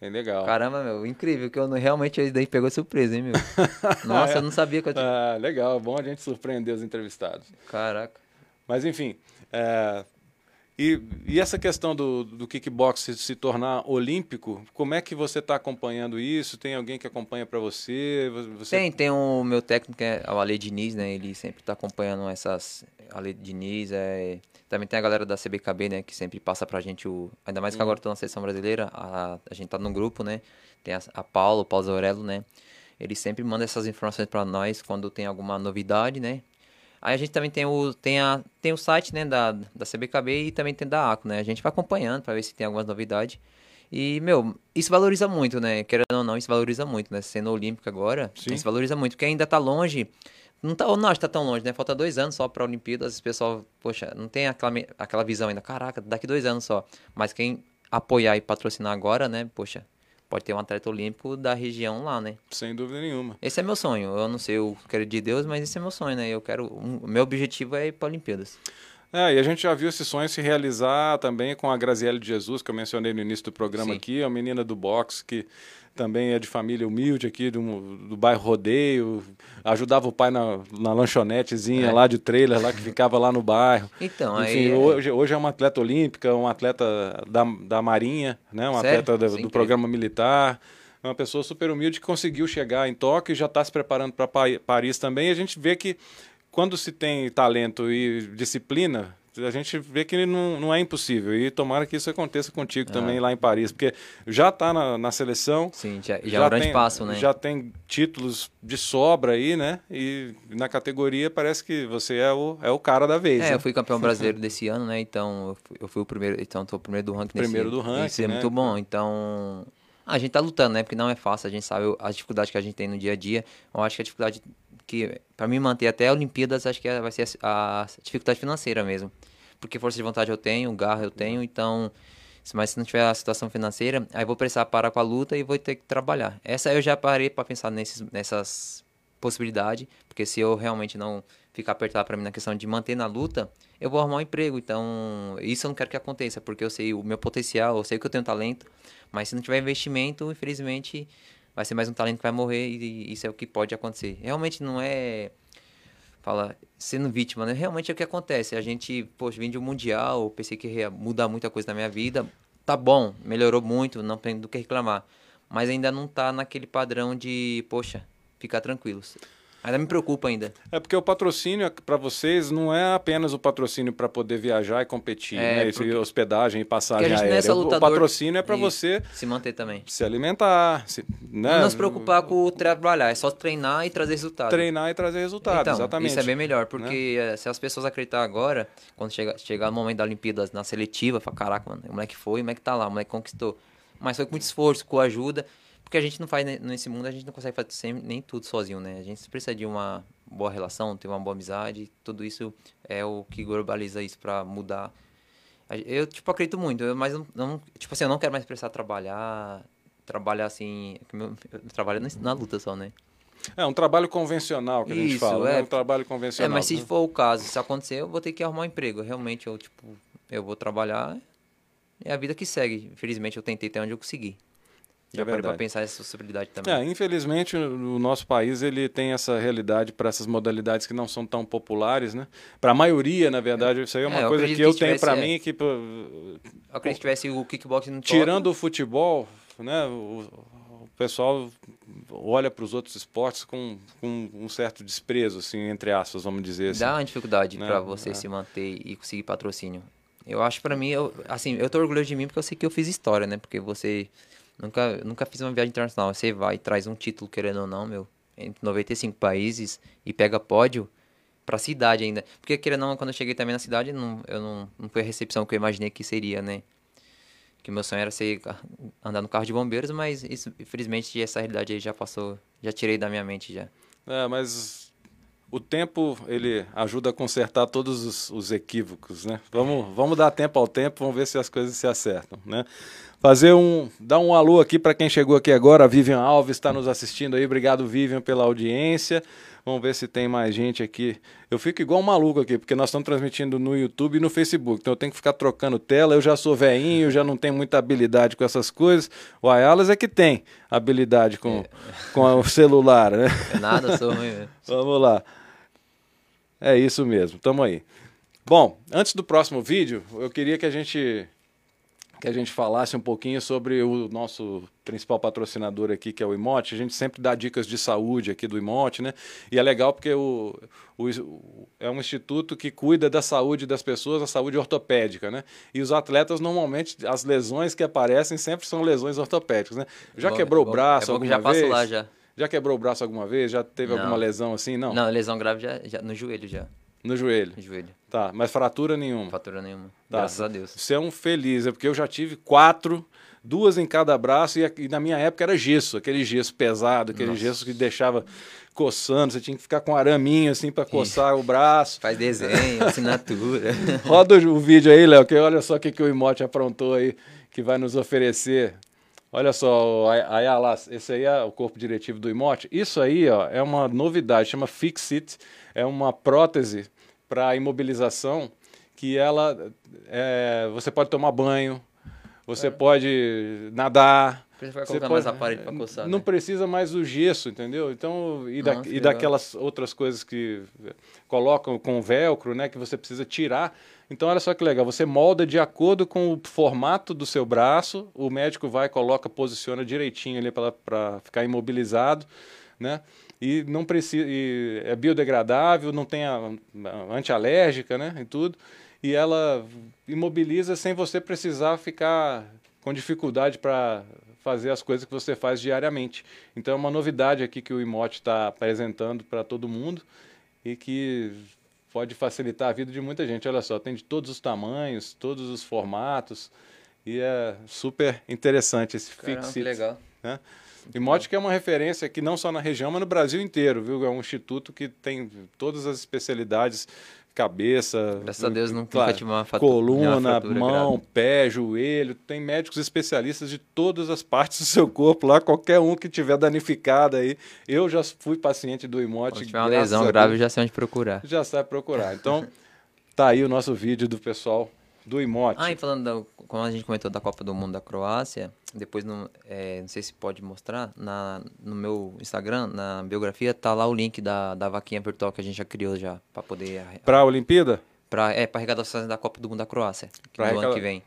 S1: É legal.
S2: Caramba, meu, incrível, que eu não, realmente isso daí pegou surpresa, hein, meu. Nossa, eu não sabia que eu tinha...
S1: Ah, legal, bom a gente surpreender os entrevistados.
S2: Caraca.
S1: Mas enfim, é, E, e essa questão do, do kickbox se, se tornar olímpico, como é que você está acompanhando isso? Tem alguém que acompanha para você? você?
S2: Tem, tem o meu técnico, que é o Ale Diniz, né? Ele sempre está acompanhando essas... Ale Diniz, é... Também tem a galera da CBKB, né? Que sempre passa pra gente o... Ainda mais que agora estou na seleção brasileira, a, a gente tá no grupo, né? Tem a, a Paulo, o Paulo Zaurelo, né? Ele sempre manda essas informações para nós quando tem alguma novidade, né? Aí a gente também tem o, tem a, tem o site né, da, da CBKB e também tem da ACO, né? A gente vai acompanhando para ver se tem algumas novidades. E, meu, isso valoriza muito, né? Querendo ou não, isso valoriza muito, né? Sendo olímpico agora, Sim. isso valoriza muito, porque ainda tá longe. Não tá, não acho que tá tão longe, né? Falta dois anos só pra Olimpíadas. O pessoal, poxa, não tem aquela, aquela visão ainda. Caraca, daqui dois anos só. Mas quem apoiar e patrocinar agora, né? Poxa, pode ter um atleta olímpico da região lá, né?
S1: Sem dúvida nenhuma.
S2: Esse é meu sonho. Eu não sei o que quero de Deus, mas esse é meu sonho, né? Eu quero. O um, meu objetivo é ir para Olimpíadas.
S1: É, e a gente já viu esse sonho se realizar também com a Graziele de Jesus, que eu mencionei no início do programa Sim. aqui, a menina do boxe que também é de família humilde aqui do, do bairro Rodeio, ajudava o pai na, na lanchonetezinha é. lá de trailer, lá que ficava lá no bairro.
S2: Então,
S1: Enfim, aí... hoje, hoje é uma atleta olímpica, um atleta da, da Marinha, né? um Sério? atleta do, do programa militar é uma pessoa super humilde que conseguiu chegar em Tóquio e já está se preparando para Paris também. E a gente vê que quando se tem talento e disciplina, a gente vê que não, não é impossível. E tomara que isso aconteça contigo ah. também lá em Paris, porque já está na, na, seleção.
S2: Sim, já, já, já é um grande tem, passo, né?
S1: Já tem títulos de sobra aí, né? E na categoria parece que você é o, é o cara da vez.
S2: É,
S1: né?
S2: eu fui campeão brasileiro desse ano, né? Então eu fui, eu fui o primeiro, então tô o primeiro do ranking.
S1: Primeiro nesse, do ranking.
S2: Isso é né? muito bom. Então a gente tá lutando, né? Porque não é fácil. A gente sabe a dificuldade que a gente tem no dia a dia. Eu acho que a dificuldade que para mim manter até a Olimpíadas acho que é, vai ser a, a dificuldade financeira mesmo porque força de vontade eu tenho, garra eu tenho, então mas se não tiver a situação financeira, aí vou precisar parar com a luta e vou ter que trabalhar. Essa eu já parei para pensar nesses, nessas possibilidades, porque se eu realmente não ficar apertado para mim na questão de manter na luta, eu vou arrumar um emprego. Então, isso eu não quero que aconteça, porque eu sei o meu potencial, eu sei que eu tenho talento, mas se não tiver investimento, infelizmente, vai ser mais um talento que vai morrer e isso é o que pode acontecer. Realmente não é fala, sendo vítima, né? Realmente é o que acontece. A gente, poxa, vim de um mundial, pensei que ia mudar muita coisa na minha vida. Tá bom, melhorou muito, não tem do que reclamar. Mas ainda não tá naquele padrão de, poxa, ficar tranquilos. Ainda me preocupa ainda.
S1: É porque o patrocínio para vocês não é apenas o patrocínio para poder viajar e competir, é, né? Porque... hospedagem e passagem aérea. É o patrocínio é para você
S2: se manter também.
S1: Se alimentar, se,
S2: né? Não se preocupar com o trabalhar, é só treinar e trazer resultado.
S1: Treinar e trazer resultado,
S2: então,
S1: exatamente.
S2: Isso é bem melhor, porque né? se as pessoas acreditar agora, quando chegar, chegar no momento da Olimpíadas na seletiva, fala, caraca, mano, o moleque foi, o moleque tá lá, o moleque conquistou. Mas foi com muito esforço, com ajuda. Porque a gente não faz, nesse mundo, a gente não consegue fazer nem tudo sozinho, né? A gente precisa de uma boa relação, ter uma boa amizade, tudo isso é o que globaliza isso para mudar. Eu, tipo, acredito muito, mas não, não, tipo assim, eu não quero mais precisar trabalhar, trabalhar assim, eu trabalho na luta só, né?
S1: É um trabalho convencional que a gente Isso, fala, né? é, né? um trabalho convencional.
S2: É, mas se
S1: né?
S2: for o caso, se acontecer, eu vou ter que arrumar um emprego. Realmente, eu, tipo, eu vou trabalhar, é a vida que segue. Infelizmente, eu tentei até onde eu consegui. Já é parei para pensar essa possibilidade também.
S1: É, infelizmente, o nosso país ele tem essa realidade para essas modalidades que não são tão populares, né? Para a maioria, na verdade, isso aí é uma é, coisa que, que eu tenho para é... mim que...
S2: Eu acredito que tivesse o kickboxing no
S1: Tirando o futebol, né? O, o pessoal olha para os outros esportes com, com, um certo desprezo, assim, entre aspas, vamos dizer assim.
S2: Dá uma dificuldade né? para você é. se manter e conseguir patrocínio. Eu acho para mim, eu, assim, eu tô orgulhoso de mim porque eu sei que eu fiz história, né? Porque você Nunca, nunca fiz uma viagem internacional. Você vai, traz um título, querendo ou não, meu, entre 95 países e pega pódio pra cidade ainda. Porque, querendo ou não, quando eu cheguei também na cidade, não, eu não, não foi a recepção que eu imaginei que seria, né? Que meu sonho era ser, andar no carro de bombeiros, mas isso, infelizmente, essa realidade aí já passou, já tirei da minha mente já.
S1: É, mas o tempo ele ajuda a consertar todos os, os, equívocos, né? Vamos, vamos dar tempo ao tempo, vamos ver se as coisas se acertam, né? Fazer um, dar um alô aqui para quem chegou aqui agora, a Vivian Alves está nos assistindo aí, obrigado Vivian pela audiência. Vamos ver se tem mais gente aqui. Eu fico igual um maluco aqui, porque nós estamos transmitindo no YouTube e no Facebook. Então eu tenho que ficar trocando tela. Eu já sou veinho, já não tenho muita habilidade com essas coisas. O Ayalas é que tem habilidade com, é. com o celular, né?
S2: É nada, sou ruim.
S1: Vamos lá. É isso mesmo, tamo aí. Bom, antes do próximo vídeo, eu queria que a gente que a gente falasse um pouquinho sobre o nosso principal patrocinador aqui, que é o Imote. A gente sempre dá dicas de saúde aqui do Imote, né? E é legal porque o, o, é um instituto que cuida da saúde das pessoas, a saúde ortopédica, né? E os atletas, normalmente, as lesões que aparecem sempre são lesões ortopédicas, né? Já
S2: Bom,
S1: quebrou
S2: é
S1: o braço
S2: é bom que
S1: alguma
S2: já
S1: vez?
S2: passo lá já.
S1: Já quebrou o braço alguma vez? Já teve
S2: Não.
S1: alguma lesão assim? Não.
S2: Não, lesão grave já, já no joelho já.
S1: No joelho.
S2: No joelho.
S1: Tá, mas fratura nenhuma.
S2: Fatura nenhuma.
S1: Tá.
S2: Graças a Deus.
S1: Você é um feliz, é porque eu já tive quatro, duas em cada braço, e, e na minha época era gesso, aquele gesso pesado, aquele
S2: Nossa.
S1: gesso que deixava coçando, você tinha que ficar com um araminho assim para coçar o braço.
S2: Faz desenho, assinatura.
S1: Roda o vídeo aí, Léo, que olha só o que, que o Imote aprontou aí, que vai nos oferecer. Olha só, ah lá, esse aí é o corpo diretivo do Imote. Isso aí ó, é uma novidade, chama Fixit, é uma prótese para imobilização que ela, é, você pode tomar banho, você pode nadar,
S2: vai
S1: você
S2: colocar
S1: pode-
S2: mais aparelho pra coçar,
S1: Não
S2: né?
S1: precisa mais o gesso, entendeu? Então, e, da-
S2: Nossa,
S1: e daquelas outras coisas que colocam com velcro, né, que você precisa tirar. Então, olha só que legal, você molda de acordo com o formato do seu braço, o médico vai, coloca, posiciona direitinho ali para ficar imobilizado, né? E não precisa, e é biodegradável, não tem a, a antialérgica, né, e tudo. E ela imobiliza sem você precisar ficar com dificuldade para fazer as coisas que você faz diariamente. Então é uma novidade aqui que o Imote está apresentando para todo mundo e que pode facilitar a vida de muita gente. Olha só, tem de todos os tamanhos, todos os formatos e é super interessante esse
S2: Caramba,
S1: Fix
S2: que legal.
S1: né? Imote que é uma referência aqui não só na região, mas no Brasil inteiro, viu? É um instituto que tem todas as especialidades, cabeça,
S2: Graças a Deus nunca
S1: claro,
S2: tive uma fatu- nenhuma
S1: coluna,
S2: fratura
S1: mão,
S2: grave.
S1: pé, joelho. Tem médicos especialistas de todas as partes do seu corpo lá, qualquer um que tiver danificado aí. Eu já fui paciente do Imote.
S2: Se tiver uma lesão grave, já sei onde procurar.
S1: já sabe procurar. Então, tá aí o nosso vídeo do pessoal do Imote.
S2: Ah, e falando, da, como a gente comentou da Copa do Mundo da Croácia, depois, no, é, não sei se pode mostrar, na, no meu Instagram, na biografia, tá lá o link da, da vaquinha virtual que a gente já criou já, pra poder... arre-
S1: Pra Olimpíada?
S2: Pra, é, pra arrecadações da Copa do Mundo da Croácia, que do ano que vem.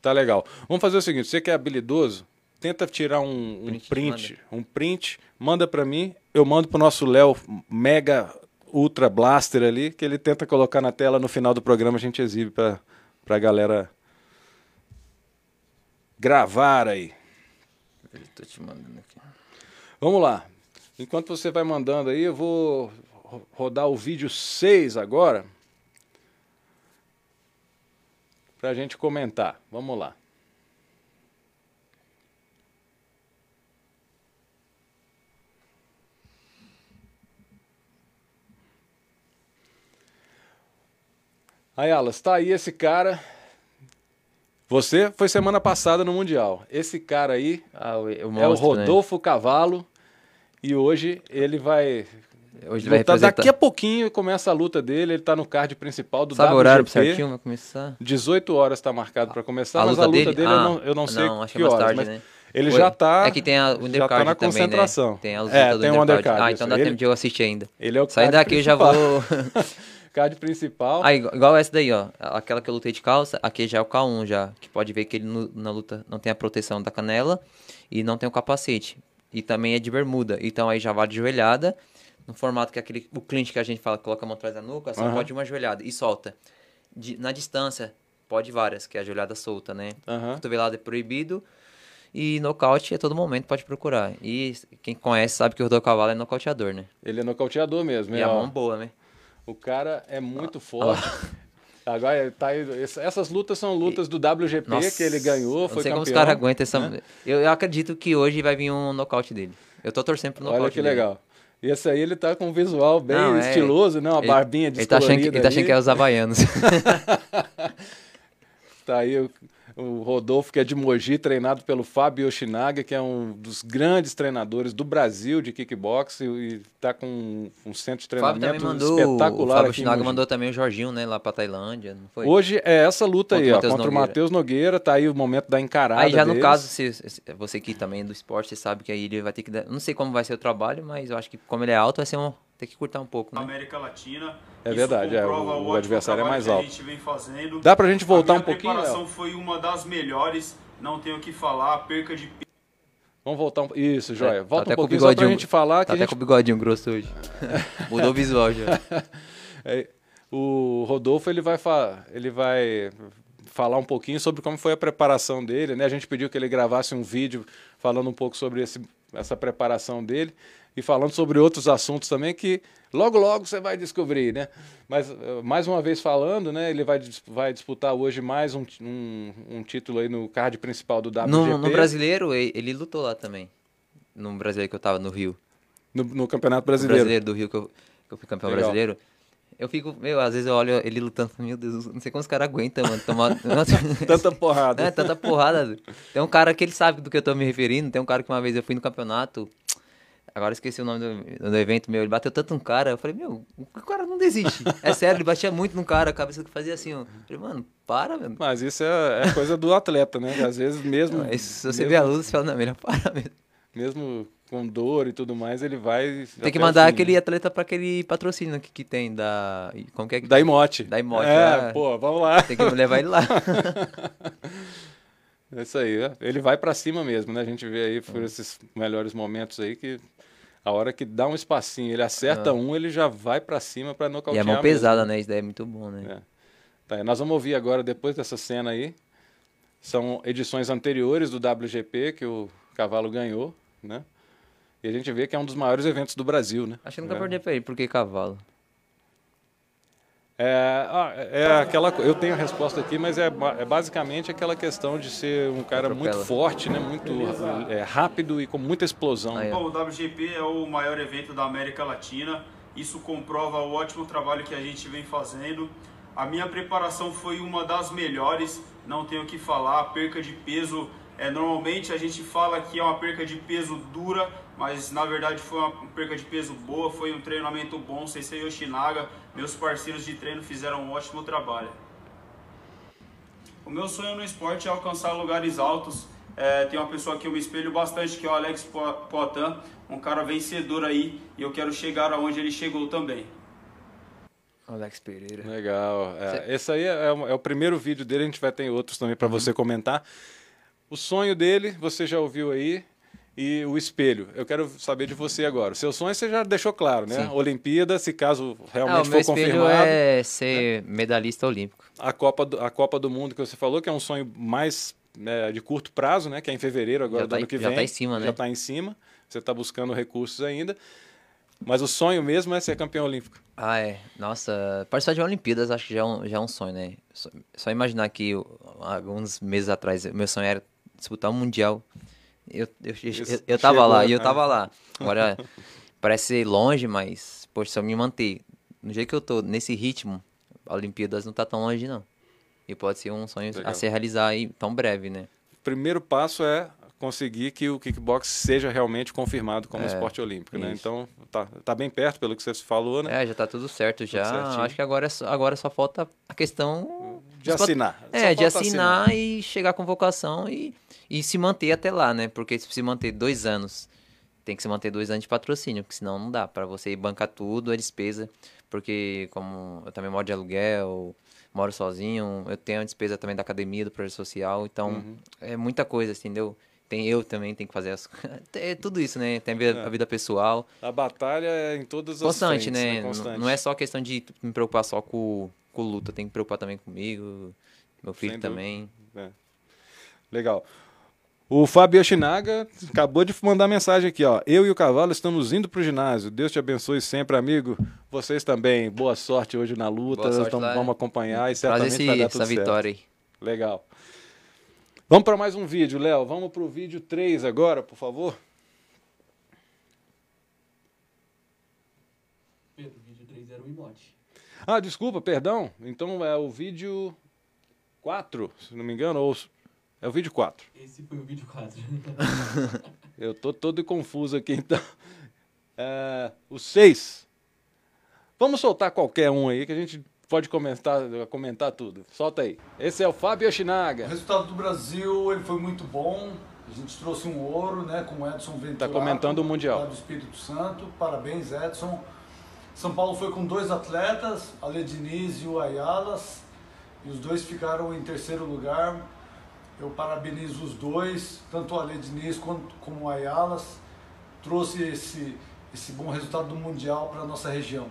S1: Tá legal. Vamos fazer o seguinte: você que é habilidoso, tenta tirar um, um
S2: Print,
S1: print, um print, manda pra mim, eu mando pro nosso Léo Mega Ultra Blaster ali, que ele tenta colocar na tela no final do programa, a gente exibe pra, pra galera gravar aí.
S2: Eu tô te mandando aqui.
S1: Vamos lá. Enquanto você vai mandando aí, eu vou ro- rodar o vídeo 6 agora. Pra gente comentar. Vamos lá. Aí, Alas, tá aí esse cara. Você foi semana passada no Mundial. Esse cara aí
S2: Ah, o, o
S1: é o
S2: né?
S1: Rodolfo Cavalo. E hoje ele vai.
S2: Hoje vai representar...
S1: daqui a pouquinho começa a luta dele. Ele tá no card principal do
S2: Sabe o
S1: WGP.
S2: horário certinho? Vai começar?
S1: 18 horas tá marcado para começar,
S2: A
S1: mas
S2: luta
S1: a luta
S2: dele?
S1: dele, eu,
S2: Ah,
S1: não, eu não sei
S2: não, acho que
S1: que
S2: é mais
S1: horas,
S2: tarde,
S1: mas
S2: né?
S1: ele já tá
S2: É que tem a, o
S1: já
S2: undercard
S1: tá na
S2: também,
S1: concentração.
S2: né? Tem a luta
S1: É,
S2: do
S1: tem um
S2: undercard.
S1: undercard,
S2: Ah, então dá
S1: Ele-
S2: tempo de eu assistir ainda.
S1: Ele é o
S2: Saindo daqui eu já vou...
S1: card principal.
S2: Ah, igual, igual essa daí, ó. Aquela que eu lutei de calça, aqui já é o K1 já. Que pode ver que ele no- na luta não tem a proteção da canela e não tem o capacete. E também é de bermuda. Então aí já vai de joelhada. No formato que é aquele, o cliente que a gente fala, coloca a mão atrás da nuca, só
S1: Aham.
S2: pode uma joelhada e solta. De- na distância, pode várias, que é a joelhada solta, né?
S1: Aham.
S2: Cotovelada é proibido. E nocaute a todo momento pode procurar. E quem conhece sabe que o Rodolfo Cavalo é nocauteador, né?
S1: Ele é nocauteador mesmo.
S2: E
S1: é,
S2: a mão boa, né?
S1: O cara é muito forte. Agora, tá aí, essa- essas lutas são lutas do WGP
S2: Nossa,
S1: que ele ganhou,
S2: eu
S1: foi
S2: Não sei como os
S1: campeão,
S2: caras aguentam essa.
S1: né?
S2: Eu, eu acredito que hoje vai vir um nocaute dele. Eu tô torcendo pro nocaute
S1: Olha que
S2: dele.
S1: legal. E esse aí ele tá com um visual bem
S2: Não, é-
S1: estiloso, né? Uma
S2: Ele-
S1: barbinha
S2: Ele tá achando que, ele tá achando que é os havaianos.
S1: Tá aí o, o Rodolfo, que é de Mogi, treinado pelo Fábio Yoshinaga, que é um dos grandes treinadores do Brasil de kickbox e, e tá com um, um centro de
S2: o Fábio
S1: treinamento
S2: também mandou. O
S1: espetacular
S2: Fábio
S1: em
S2: Chinaga
S1: Mogi.
S2: mandou também o Jorginho, né? Lá pra Tailândia?
S1: Hoje é essa luta
S2: Contra
S1: aí,
S2: o
S1: ó,
S2: Matheus
S1: contra o
S2: Nogueira.
S1: Matheus Nogueira, tá aí o momento da encarada
S2: Aí já no
S1: deles.
S2: caso, se, se- você aqui também do esporte, você sabe que aí ele vai ter que dar. Não sei como vai ser o trabalho, mas eu acho que como ele é alto, vai ser um, tem que curtar um pouco, né?
S3: América Latina.
S1: É
S3: Isso
S1: verdade, é, o- o adversário é mais
S3: que a
S1: alto.
S3: gente vem fazendo.
S1: Dá pra gente voltar
S3: a
S1: um pouquinho,
S3: preparação
S1: Léo?
S3: foi uma das melhores, não tenho o que falar, a perca de
S1: Vamos voltar um... Isso, joia.
S2: É, tá
S1: Volta
S2: até
S1: um pouquinho só pra gente falar que
S2: Tá
S1: a
S2: até
S1: gente
S2: com o bigodinho grosso hoje. Mudou o visual já.
S1: É, o Rodolfo ele vai, fa- ele vai falar um pouquinho sobre como foi a preparação dele, né? A gente pediu que ele gravasse um vídeo falando um pouco sobre esse, essa preparação dele e falando sobre outros assuntos também que logo logo você vai descobrir, né? Mas eh, mais uma vez falando, né? Ele vai, vai disputar hoje mais um, um, um título aí no card principal do WGP
S2: No, no brasileiro, ele, lutou lá também. No brasileiro que eu tava no Rio.
S1: no, no Campeonato
S2: No
S1: Brasileiro.
S2: brasileiro do Rio que eu, que eu fui campeão
S1: Legal.
S2: brasileiro. Eu fico, meu, às vezes eu olho ele lutando, meu Deus, não sei como os caras aguentam, mano, tomar...
S1: Tanta porrada.
S2: É, tanta porrada. Tem um cara que ele sabe do que eu tô me referindo. Tem um cara que uma vez eu fui no campeonato. Agora esqueci o nome do, do evento meu. Ele bateu tanto um cara. Eu falei, meu, o cara não desiste. É sério, ele batia muito no cara. A cabeça que fazia assim, ó. Eu falei, mano, para, mano.
S1: Mas isso é, é coisa do atleta, né? Às vezes mesmo.
S2: Mas se você
S1: mesmo-
S2: vê a luta, você fala, não, melhor para mesmo.
S1: mesmo com dor e tudo mais, ele vai.
S2: Tem que mandar
S1: fim,
S2: aquele
S1: né?
S2: atleta pra aquele patrocínio que, que tem da. Como que é que.
S1: Da Imote.
S2: Da Imote,
S1: É,
S2: é.
S1: pô, vamos lá.
S2: Tem que levar ele lá.
S1: É isso aí. é. Ele vai pra cima mesmo, né? A gente vê aí
S2: É.
S1: por esses melhores momentos aí que a hora que dá um espacinho, ele acerta um, ele já vai pra cima pra
S2: É. e
S1: nocautear.
S2: a mão
S1: mesmo.
S2: pesada, né? Isso daí é muito bom, né?
S1: É. Tá, nós vamos ouvir agora, depois dessa cena aí, são edições anteriores do WGP que o cavalo ganhou, né? E a gente vê que é um dos maiores eventos do Brasil, né?
S2: Acho que nunca
S1: É.
S2: perdi pra ele, porque cavalo.
S1: É, ah, é aquela, eu tenho a resposta aqui, mas é, é basicamente aquela questão de ser um cara muito
S2: Atropela.
S1: forte, né? Muito é, rápido e com muita explosão.
S2: Aí,
S3: Bom, o WGP é o maior evento da América Latina. Isso comprova o ótimo trabalho que a gente vem fazendo. A minha preparação foi uma das melhores, não tenho o que falar. A perca de peso, é, normalmente a gente fala que é uma perca de peso dura, mas na verdade foi uma perca de peso boa, foi um treinamento bom. Sensei Yoshinaga, meus parceiros de treino fizeram um ótimo trabalho. O meu sonho no esporte é alcançar lugares altos. É, tem uma pessoa que eu me espelho bastante, que é o Alex Po- Poitin, um cara vencedor aí, e eu quero chegar aonde ele chegou também.
S2: Alex Pereira.
S1: Legal. É, esse aí é, o- é o primeiro vídeo dele, a gente vai ter outros também para você comentar. O sonho dele, você já ouviu aí, e o espelho. Eu quero saber de você agora. O seu sonho você já deixou claro, né?
S2: Sim.
S1: Olimpíada, se caso
S2: Ah,
S1: realmente
S2: o meu
S1: for confirmado.
S2: é ser medalhista olímpico.
S1: A Copa, do, a Copa do Mundo que você falou, que é um sonho mais né, de curto prazo, né? Que é em fevereiro agora
S2: Já
S1: do
S2: tá
S1: ano que
S2: já
S1: vem.
S2: tá em cima, né?
S1: Já está em cima. Você está buscando recursos ainda. Mas o sonho mesmo é ser campeão olímpico.
S2: Ah, é. Nossa, participar de Olimpíadas acho que já é um, já é um sonho, né? Só, só imaginar que alguns meses atrás, meu sonho era disputar um Mundial. Eu, eu, eu,
S1: Isso,
S2: eu, tava
S1: chegou,
S2: lá, e eu
S1: né?
S2: tava lá. Agora, parece ser longe, mas, poxa, se eu me manter no jeito que eu tô, nesse ritmo, a Olimpíadas não tá tão longe, não. E pode ser um sonho
S1: Legal.
S2: a se realizar aí tão breve, né?
S1: O primeiro passo é conseguir que o kickbox seja realmente confirmado como
S2: É,
S1: esporte olímpico, né?
S2: isso.
S1: Então, tá, tá bem perto, pelo que você falou, né?
S2: É, já tá tudo certo já. Acho que agora, é só, agora só falta a questão
S1: De assinar. Só
S2: É, de
S1: falta
S2: assinar, e chegar com vocação e, e se manter até lá, né? Porque se manter dois anos, tem que se manter dois anos de patrocínio, porque senão não dá. Para você bancar tudo, a despesa. Porque como eu também moro de aluguel, moro sozinho, eu tenho a despesa também da academia, do projeto social, então
S1: Uhum.
S2: é muita coisa, entendeu? Tem eu também, tem que fazer as... é tudo isso, né? Tem a vida,
S1: É.
S2: a vida pessoal.
S1: A batalha é em todas as
S2: Constante,
S1: frentes,
S2: né? N-
S1: Constante.
S2: Não é só questão de me preocupar só com, com luta, tem que me preocupar também comigo, meu filho
S1: Sem
S2: também.
S1: É. Legal. O Fábio Yoshinaga acabou de mandar mensagem aqui, ó. Eu e o cavalo estamos indo pro ginásio. Deus te abençoe sempre, amigo. Vocês também. Boa sorte hoje na luta.
S2: Boa sorte
S1: Vamos,
S2: lá.
S1: vamos acompanhar e certamente
S2: esse,
S1: vai dar tudo
S2: essa
S1: certo.
S2: vitória aí.
S1: Legal. Vamos para mais um vídeo, Léo. Vamos para o vídeo 3 agora, por favor.
S4: Pedro, vídeo 3 era o emote.
S1: Ah, desculpa, perdão. Então é o vídeo 4, se não me engano. Ou... É o vídeo 4.
S4: Esse foi o vídeo 4.
S1: Eu tô todo confuso aqui, então. É, o 6. Vamos soltar qualquer um aí que a gente pode comentar, comentar tudo. Solta aí. Esse é o Fábio
S5: O
S1: Yoshinaga.
S5: resultado do Brasil ele foi muito bom. A gente trouxe um ouro, né, com o Edson Ventura.
S1: Tá comentando o Mundial.
S5: do Espírito Santo. Parabéns, Edson. São Paulo foi com dois atletas, Ale Diniz e o Ayalas, e os dois ficaram em terceiro lugar. Eu parabenizo os dois, tanto o Ale Diniz quanto como o Ayalas. Trouxe esse, esse bom resultado do Mundial para a nossa região.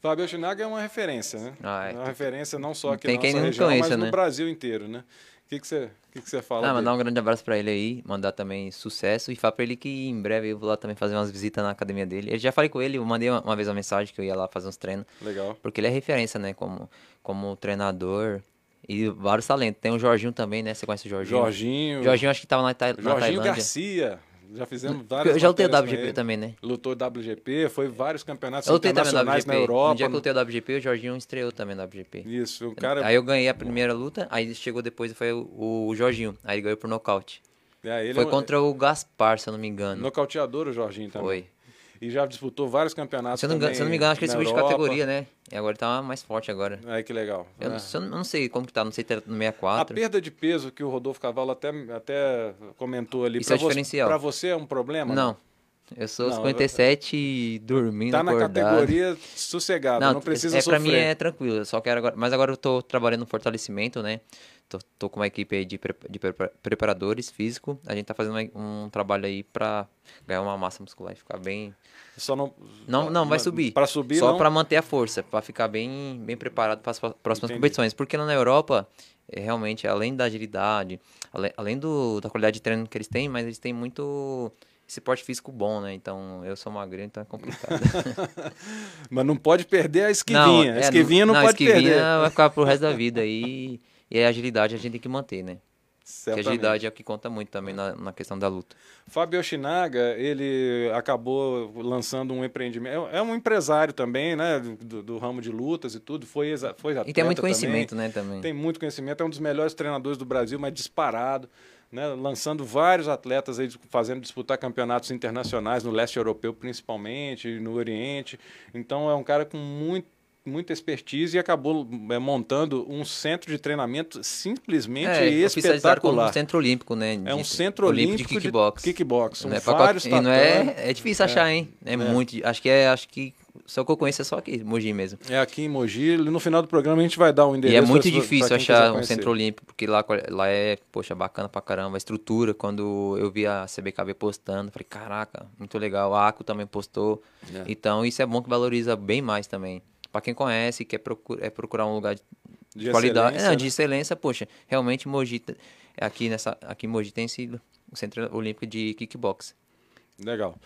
S1: Fábio Yoshinaga é uma referência, né?
S2: Ah, é.
S1: é uma referência não só aqui
S2: Tem
S1: na
S2: quem
S1: nossa região,
S2: conheça,
S1: mas
S2: né?
S1: no Brasil inteiro, né? O que, que, você, o que, que você fala
S2: Ah, mandar um grande abraço pra ele aí, mandar também sucesso e falar pra ele que em breve eu vou lá também fazer umas visitas na academia dele. Eu já falei com ele, eu mandei uma, uma vez uma mensagem que eu ia lá fazer uns treinos,
S1: Legal.
S2: porque ele é referência, né, como, como treinador e vários talentos. Tem o Jorginho também, né, você conhece o Jorginho?
S1: Jorginho.
S2: Jorginho acho que tava na, na
S1: Jorginho
S2: Tailândia.
S1: Garcia. Já fizemos várias
S2: Eu já lutei WGP também, né?
S1: Lutou WGP, foi vários campeonatos
S2: Eu lutei também
S1: internacionais
S2: WGP.
S1: na Europa.
S2: No dia que eu lutei o WGP, o Jorginho estreou também no WGP.
S1: Isso, o cara...
S2: Aí eu ganhei a primeira luta, aí chegou depois foi o, o Jorginho, aí ele ganhou por nocaute.
S1: é,
S2: Foi
S1: é um-
S2: contra o Gaspar, se eu não me engano.
S1: Nocauteador o Jorginho também.
S2: Foi.
S1: E já disputou vários campeonatos
S2: Se eu não, me engano-
S1: também
S2: se eu não me engano, acho que ele subiu de categoria, né? E agora tá mais forte agora.
S1: Ai, que legal.
S2: Eu,
S1: É.
S2: não, se eu não- eu não sei como que tá, não sei se tá no
S1: A
S2: 64.
S1: perda de peso que o Rodolfo Cavalo até, até comentou ali.
S2: Isso é
S1: você-
S2: diferencial.
S1: Pra você é um problema?
S2: Não. Eu sou
S1: Não,
S2: 57 e dormindo,
S1: Tá na
S2: acordado.
S1: categoria sossegado, não, precisa
S2: é,
S1: sofrer.
S2: Pra mim é tranquilo, eu só quero agora... Mas agora eu tô trabalhando no fortalecimento, né? Tô, tô com uma equipe aí de, de prepara- preparadores físico. A gente tá fazendo um, trabalho aí pra ganhar uma massa muscular e ficar bem...
S1: Só não,
S2: Não, não, vai subir.
S1: Pra subir,
S2: Só
S1: não?
S2: pra manter a força, pra ficar bem, bem preparado para as próximas
S1: Entendi.
S2: competições. Porque lá na Europa, é, realmente, além da agilidade, além do, da qualidade de treino que eles têm, mas eles têm muito esse porte físico bom, né? Então, eu sou magrinho, então é complicado.
S1: Mas não pode perder a esquivinha. a
S2: é,
S1: esquivinha não, pode
S2: esquivinha
S1: perder.
S2: vai ficar pro resto da vida aí. E a agilidade a gente tem que manter, né? Porque a
S1: Certamente.
S2: agilidade é o que conta muito também na, na questão da luta.
S1: Fábio Yoshinaga, ele acabou lançando um empreendimento. É um empresário também, né? Do, do ramo de lutas e tudo. Foi, foi
S2: E tem muito conhecimento,
S1: também.
S2: né, também.
S1: Tem muito conhecimento. É um dos melhores treinadores do Brasil, mas disparado. Né? Lançando vários atletas aí, fazendo disputar campeonatos internacionais no leste europeu, principalmente, no Oriente. Então é um cara com muito muita expertise e acabou é, montando um centro de treinamento simplesmente
S2: É,
S1: espetacular.
S2: um centro olímpico, né?
S1: É um
S2: de-
S1: centro olímpico
S2: de kickbox.
S1: De kickbox. São
S2: Não é pra
S1: vários
S2: qualquer- e não é, é difícil achar, hein? É, muito. Acho que é. Acho que só que eu conheço é só aqui, Mogi mesmo.
S1: É aqui em Mogi. No final do programa a gente vai dar um
S2: E
S1: endereço.
S2: é muito
S1: pra- pra
S2: difícil
S1: quem
S2: achar um centro olímpico, porque lá, lá é, poxa, bacana pra caramba. A estrutura, quando eu vi a CBKB postando, falei, caraca, muito legal. A ACO também postou.
S1: É.
S2: Então isso é bom que valoriza bem mais também. Pra quem conhece quer procurar, é procurar um lugar de,
S1: De
S2: qualidade,
S1: excelência,
S2: não, de
S1: né?
S2: excelência, poxa, realmente Mogi, aqui, nessa, aqui Mogi tem sido o Centro Olímpico de Kickbox.
S1: Legal.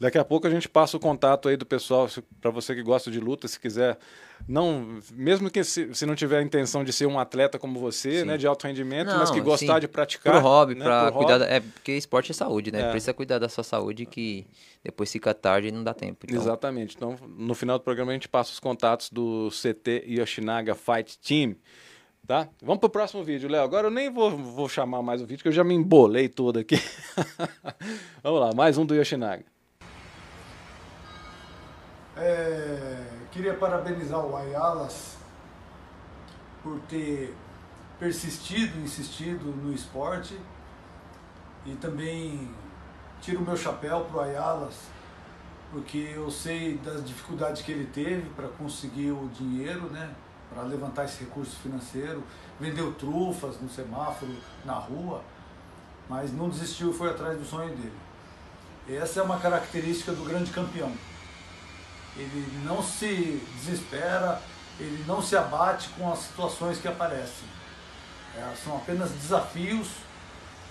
S1: Daqui a pouco a gente passa o contato aí do pessoal, para você que gosta de luta, se quiser, não, mesmo que se, se não tiver a intenção de ser um atleta como você,
S2: Sim.
S1: né, de alto rendimento, mas
S2: Não,
S1: que gostar
S2: sim.
S1: de praticar,
S2: Pro hobby,
S1: né,
S2: pra
S1: pro
S2: cuidar.
S1: hobby.
S2: Da, é, porque esporte é saúde, né?
S1: É.
S2: Precisa cuidar da sua saúde que depois fica tarde e não dá tempo. Então,
S1: Exatamente. Então, no final do programa a gente passa os contatos do CT Yoshinaga Fight Team. Tá? Vamos pro próximo vídeo, Léo. Agora eu nem vou, vou chamar mais o vídeo, que eu já me embolei todo aqui. Vamos lá, mais um do Yoshinaga.
S5: É, queria parabenizar o Ayalas por ter persistido, insistido no esporte e também tiro o meu chapéu pro Ayalas porque eu sei das dificuldades que ele teve para conseguir o dinheiro, né, para levantar esse recurso financeiro, vendeu trufas no semáforo, na rua, mas não desistiu e foi atrás do sonho dele. Essa é uma característica do grande campeão ele não se desespera, ele não se abate com as situações que aparecem. É, são apenas desafios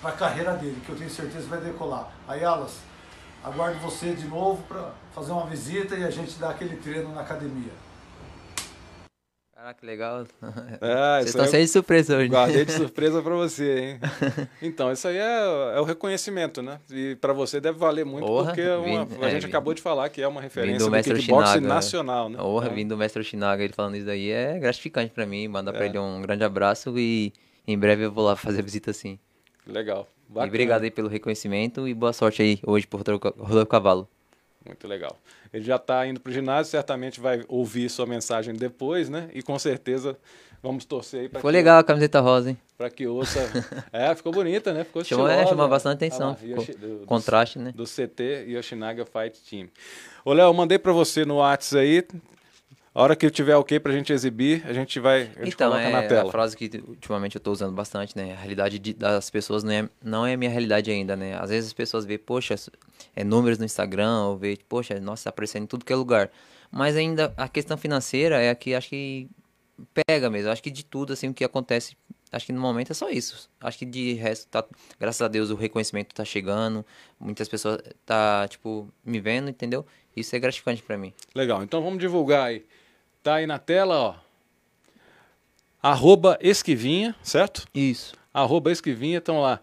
S5: para a carreira dele, que eu tenho certeza vai decolar. Ayalas, aguardo você de novo para fazer uma visita e a gente dar aquele treino na academia.
S2: Caraca, que legal.
S1: É,
S2: Vocês estão
S1: eu
S2: cheios de surpresa hoje.
S1: Guardei de surpresa pra você, hein? Então, isso aí é, é o reconhecimento, né? E pra você deve valer muito,
S2: Porra,
S1: porque é uma-
S2: vim-
S1: a
S2: é,
S1: gente
S2: vim-
S1: acabou de falar que é uma referência
S2: do
S1: do,
S2: mestre
S1: kickboxing
S2: Shinaga.
S1: nacional, né?
S2: Honra,
S1: É.
S2: vindo do mestre Oshinaga, ele falando isso daí é gratificante pra mim. Mandar pra
S1: É.
S2: ele um grande abraço e em breve eu vou lá fazer a visita sim.
S1: Legal.
S2: E
S1: Bacana.
S2: obrigado aí pelo reconhecimento e boa sorte aí hoje por Rodolfo Cavalo.
S1: Muito legal. Ele já está indo para o ginásio, certamente vai ouvir sua mensagem depois, né? E com certeza vamos torcer aí para
S2: Foi
S1: que,
S2: legal a camiseta rosa, hein?
S1: pra que ouça. é, ficou bonita, né? Ficou
S2: Chamou, é,
S1: estilosa.
S2: chamou bastante atenção. ficou
S1: Yoshi- do- do-
S2: contraste, né?
S1: do CT Yoshinaga Fight Team. Ô, Léo, mandei pra você no Whats aí. A hora que eu tiver ok pra gente exibir, a gente vai. A gente
S2: Então, é
S1: na
S2: a
S1: tela.
S2: frase que ultimamente eu tô usando bastante, né? A realidade de- das pessoas não é, não é a minha realidade ainda, né? Às vezes as pessoas veem, poxa, é números no Instagram, ou vê, poxa, nossa, tá aparecendo em tudo que é lugar. Mas ainda a questão financeira é a que acho que pega mesmo. Acho que de tudo, assim, o que acontece, acho que no momento é só isso. Acho que de resto, tá, graças a Deus, o reconhecimento tá chegando, muitas pessoas tá, tipo, me vendo, entendeu? Isso é gratificante pra mim.
S1: Legal, então vamos divulgar aí. Tá aí na tela, ó. Arroba Esquivinha, certo?
S2: Isso.
S1: Arroba Esquivinha, estão lá.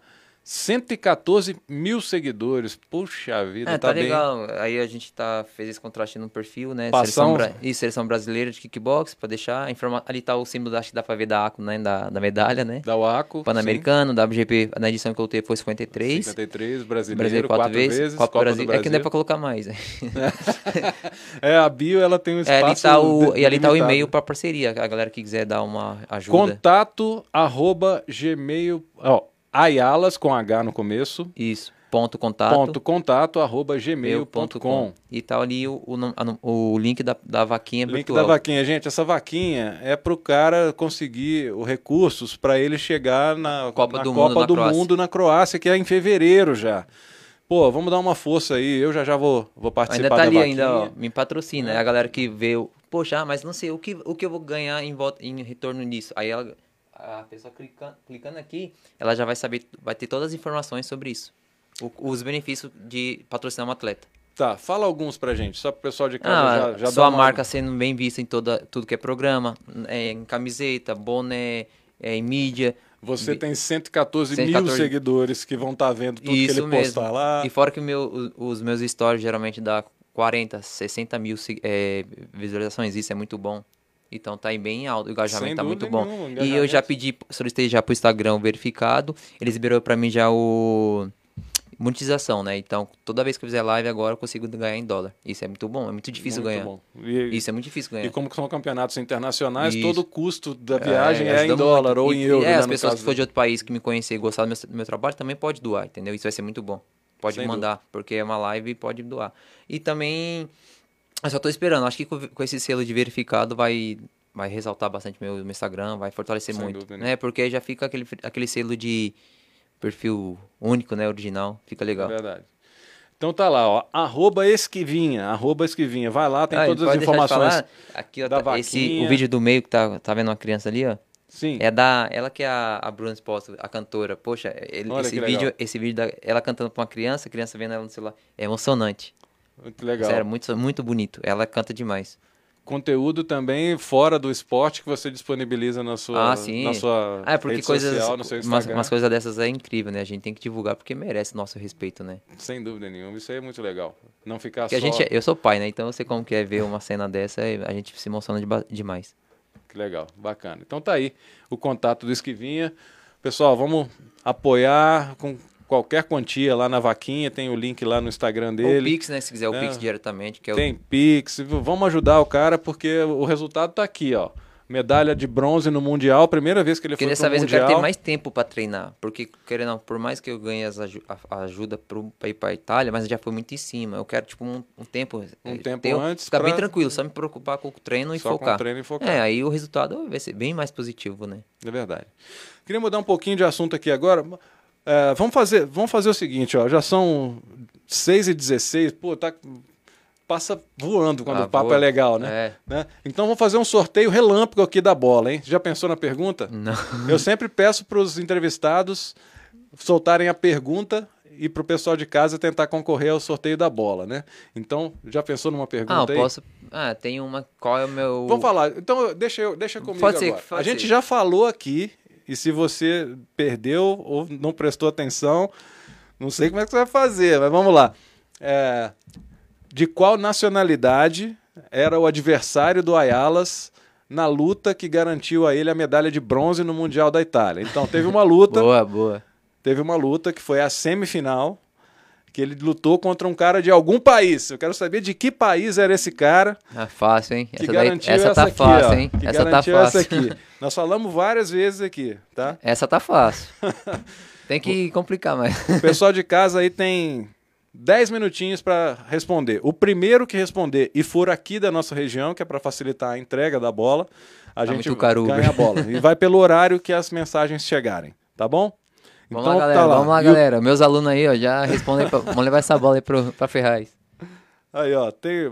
S1: 114 mil seguidores. Puxa vida,
S2: É,
S1: tá,
S2: tá,
S1: bem.
S2: legal. Aí a gente tá, fez esse contraste no perfil, né? Seleção, bra... Isso, seleção brasileira de kickbox, pra deixar. Informa... Ali tá o símbolo, acho que dá pra ver da ACO, né? Da, da medalha, né?
S1: Da Waco.
S2: Pan-Americano, WGP, na edição que eu tenho foi
S1: sim.
S2: 53.
S1: 53, brasileiro,
S2: Brasileiro
S1: quatro,
S2: quatro, vezes, Copa
S1: Copa
S2: Brasil.
S1: do
S2: É que não é
S1: Brasil.
S2: pra colocar mais. né?
S1: É, a bio ela tem um
S2: É, ali
S1: espaço
S2: tá o, e ali tá o e-mail pra parceria. A galera que quiser dar uma ajuda.
S1: Contato arroba gmail. Ó, Ayalas com H no começo.
S2: Isso. Ponto contato.
S1: Ponto contato arroba gmail.com.
S2: E tá ali o, o, o link da, da vaquinha
S1: Link
S2: virtual.
S1: da vaquinha. Gente, essa vaquinha é pro cara conseguir os recursos para ele chegar na
S2: Copa
S1: na
S2: do
S1: Copa
S2: Mundo na
S1: do
S2: Croácia.
S1: Mundo na Croácia, que é em fevereiro já. Pô, vamos dar uma força aí. Eu já já vou, vou participar
S2: Ainda tá
S1: da
S2: ali,
S1: vaquinha.
S2: ainda, ó, me patrocina. É a galera que vê, o, poxa, mas não sei, o que, o que eu vou ganhar em, volta, em retorno disso? Aí ela, a pessoa clicando, clicando aqui, ela já vai saber, vai ter todas as informações sobre isso. O- os benefícios de patrocinar um atleta.
S1: Tá, fala alguns pra gente, só pro pessoal de casa
S2: Ah,
S1: já, já
S2: sua
S1: uma-
S2: marca sendo bem vista em toda, tudo que é programa, é, em camiseta, boné, é, em mídia.
S1: Você tem 114, mil
S2: 114
S1: seguidores que vão estar vendo tudo
S2: Isso
S1: que ele
S2: mesmo.
S1: postar lá.
S2: E fora que meu, os meus stories geralmente dá 40, 60 mil é, visualizações, isso é muito bom. Então tá aí bem alto, o engajamento
S1: Sem
S2: tá muito
S1: dúvida
S2: bom.
S1: nenhuma,
S2: E eu já pedi, solicitei já pro Instagram verificado, eles liberou pra mim já o monetização, né? Então toda vez que eu fizer live agora eu consigo ganhar em dólar. Isso é muito bom, é muito difícil
S1: Muito
S2: ganhar.
S1: E,
S2: Isso é muito difícil ganhar.
S1: e como são campeonatos internacionais,
S2: Isso.
S1: todo o custo da viagem é,
S2: ajuda
S1: em dólar
S2: muito.
S1: ou
S2: E-
S1: em euro.
S2: É,
S1: né,
S2: as pessoas que for de outro país que me conhecer e gostar do meu, do meu trabalho também pode doar, entendeu? Isso vai ser muito bom. Pode
S1: Sem
S2: mandar, porque é uma live e pode doar. E também, eu só tô esperando. Acho que com, com esse selo de verificado vai, vai ressaltar bastante meu, meu Instagram, vai fortalecer
S1: Sem
S2: muito.
S1: dúvida,
S2: né? Porque aí já fica aquele, aquele selo de perfil único, né? Original. Fica legal.
S1: É verdade. Então tá lá, ó, arroba esquivinha, arroba esquivinha. Vai lá, tem
S2: Ah,
S1: todas as
S2: de
S1: informações.
S2: falar? Aqui, ó,
S1: da
S2: tá- esse, o vídeo do meio que tá, tá vendo uma criança ali, ó.
S1: Sim,
S2: É da. Ela que é a, a Bruna Esposa, a cantora. Poxa, ele- esse
S1: legal.
S2: vídeo, esse vídeo da, ela cantando pra uma criança, a criança vendo ela no celular. É emocionante.
S1: Muito legal.
S2: Sério, muito, muito bonito. Ela canta demais.
S1: Conteúdo também fora do esporte que você disponibiliza na sua,
S2: ah, sim.
S1: na sua
S2: ah, é porque coisas.
S1: social, no seu
S2: umas,
S1: Instagram.
S2: umas coisas dessas é incrível, né? A gente tem que divulgar porque merece nosso respeito, né?
S1: Sem dúvida nenhuma, isso aí é muito legal. Não ficar
S2: Porque
S1: só...
S2: a gente, é- eu sou pai, né? Então eu sei como que é ver uma cena dessa a gente se emociona de demais.
S1: Que legal, bacana. Então tá aí o contato do Esquivinha. Pessoal, vamos apoiar com qualquer quantia lá na vaquinha, tem o link lá no Instagram
S2: O
S1: dele.
S2: Pix, né? Se quiser o
S1: É.
S2: Pix diretamente, que é o
S1: Tem Pix, vamos ajudar o cara porque o resultado tá aqui, ó. Medalha de bronze no Mundial, primeira vez que ele
S2: Porque
S1: foi
S2: dessa vez
S1: Mundial.
S2: eu quero ter mais tempo pra treinar. Porque, querendo ou não, por mais que eu ganhe as aju- a, ajuda pro, pra ir pra Itália, mas já foi muito em cima. Eu quero, tipo, um, um tempo.
S1: Um
S2: eh,
S1: tempo
S2: ter-
S1: antes
S2: Ficar bem
S1: pra-
S2: tranquilo, só me preocupar com o treino e
S1: Só com
S2: focar.
S1: o treino e focar.
S2: É, aí o resultado vai ser bem mais positivo, né?
S1: É verdade. Queria mudar um pouquinho de assunto aqui agora. É, vamos, fazer, vamos fazer o seguinte, ó. Já são 6 e 16 Pô, tá. Passa voando quando
S2: Ah,
S1: o papo
S2: voa.
S1: é legal, né?
S2: É.
S1: né? Então vamos fazer um sorteio relâmpago aqui da bola, hein? Já pensou na pergunta?
S2: Não.
S1: Eu sempre peço para os entrevistados soltarem a pergunta e para o pessoal de casa tentar concorrer ao sorteio da bola, né? Então, já pensou numa pergunta
S2: Ah,
S1: aí?
S2: posso. Ah, tem uma. Qual é o meu.
S1: Vamos falar. Então, deixa, eu, deixa comigo
S2: Pode ser,
S1: agora.
S2: pode
S1: a gente
S2: ser.
S1: já falou aqui, e se você perdeu ou não prestou atenção, não sei como é que você vai fazer, mas vamos lá. É, de qual nacionalidade era o adversário do Ayalas na luta que garantiu a ele a medalha de bronze no Mundial da Itália? Então, teve uma luta,
S2: Boa, boa.
S1: teve uma luta que foi a semifinal, que ele lutou contra um cara de algum país. Eu quero saber de que país era esse cara
S2: Ah, fácil, hein?
S1: que
S2: Essa, daí- essa
S1: essa
S2: tá
S1: aqui,
S2: fácil,
S1: ó.
S2: hein?
S1: Que
S2: Essa tá
S1: garantiu essa
S2: fácil.
S1: aqui. Nós falamos várias vezes aqui, tá?
S2: Essa tá fácil. Tem que complicar mais.
S1: O pessoal de casa aí tem 10 minutinhos para responder. O primeiro que responder e for aqui da nossa região, que é para facilitar a entrega da bola, a
S2: Tá
S1: gente ganha a bola. E vai pelo horário que as mensagens chegarem, tá bom?
S2: Vamos lá, galera.
S1: tá
S2: Vamos lá,
S1: E o-
S2: galera. Meus alunos aí, ó, já respondem. Pra... Vamos levar essa bola aí pro, pra Ferraz.
S1: Aí, ó, tem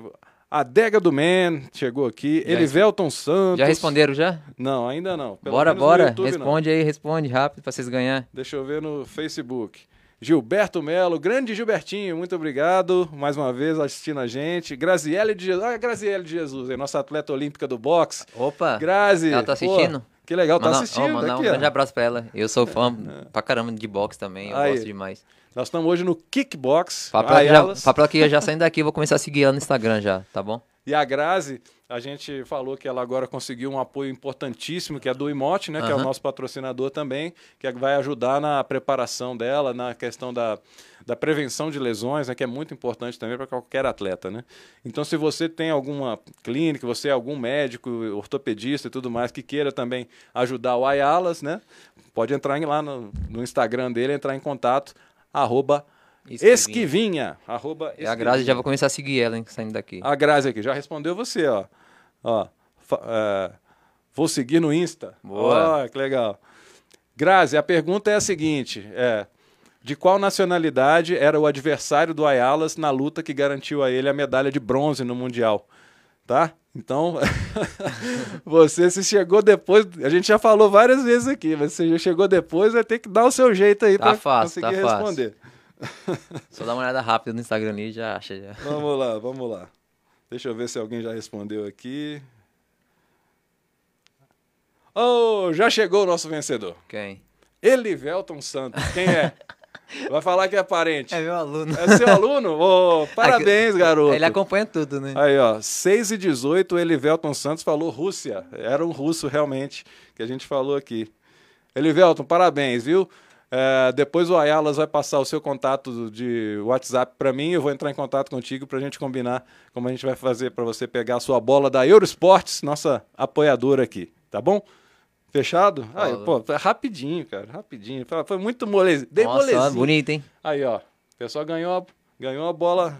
S1: a Dega do Man chegou aqui,
S2: Já
S1: Elivelton Santos.
S2: Já responderam já?
S1: Não, ainda não. Pelo
S2: bora, bora.
S1: YouTube, não.
S2: responde aí, responde rápido pra vocês ganharem.
S1: Deixa eu ver no Facebook. Gilberto Melo, grande Gilbertinho, muito obrigado mais uma vez assistindo a gente. Graziele de Jesus, olha a Graziele de Jesus, nossa atleta olímpica do boxe.
S2: Opa.
S1: Grazi.
S2: Ela tá
S1: pô,
S2: assistindo?
S1: Que legal, tá assistindo.
S2: mandar um
S1: ó.
S2: grande abraço pra ela. Eu sou fã pra caramba de boxe também. Eu
S1: Aí.
S2: gosto demais.
S1: Nós estamos hoje no Kickbox.
S2: Papel que já, papel que já saindo daqui, eu vou começar a seguir ela no Instagram já, tá bom?
S1: E a Grazi, a gente falou que ela agora conseguiu um apoio importantíssimo, que é do Imote, né? Que é o nosso patrocinador também, que vai ajudar na preparação dela, na questão da, da prevenção de lesões, né? Que é muito importante também para qualquer atleta, né? Então, se você tem alguma clínica, você é algum médico, ortopedista e tudo mais, que queira também ajudar o Ayalas, né? Pode entrar em- lá no, no Instagram dele, entrar em contato, arroba
S2: Esquivinha.
S1: esquivinha. arroba
S2: E a Grazi já vou começar a seguir ela, hein, saindo daqui.
S1: a Grazi aqui, já respondeu você, ó. ó é, vou seguir no Insta.
S2: Boa.
S1: Ó, que legal. Grazi, a pergunta é a seguinte: é, de qual nacionalidade era o adversário do Ayalas na luta que garantiu a ele a medalha de bronze no Mundial? Tá? Então, você se chegou depois, a gente já falou várias vezes aqui, mas você já chegou depois, vai ter que dar o seu jeito aí
S2: Tá
S1: para
S2: fácil,
S1: conseguir
S2: tá fácil. Só dá uma olhada rápida no Instagram ali já acha já.
S1: Vamos lá, vamos lá. Deixa eu ver se alguém já respondeu aqui. Oh, já chegou o nosso vencedor.
S2: Quem?
S1: Elivelton Santos. Quem é? Vai falar que é parente.
S2: É meu aluno.
S1: É seu aluno? Oh, parabéns, garoto.
S2: Ele acompanha tudo, né?
S1: Aí, ó, 6 e 18, Elivelton Santos falou Rússia. Era um russo, realmente, que a gente falou aqui. Elivelton, parabéns, viu? É, depois o Ayalas vai passar o seu contato de WhatsApp para mim. Eu vou entrar em contato contigo para a gente combinar como a gente vai fazer para você pegar a sua bola da Eurosports, nossa apoiadora aqui, tá bom? Fechado? Aí, pô, é rapidinho, cara, rapidinho. Foi- muito moleza. Dei
S2: Nossa,
S1: molezinha.
S2: bonito, hein?
S1: Aí, ó, o pessoal ganhou, a- ganhou a bola.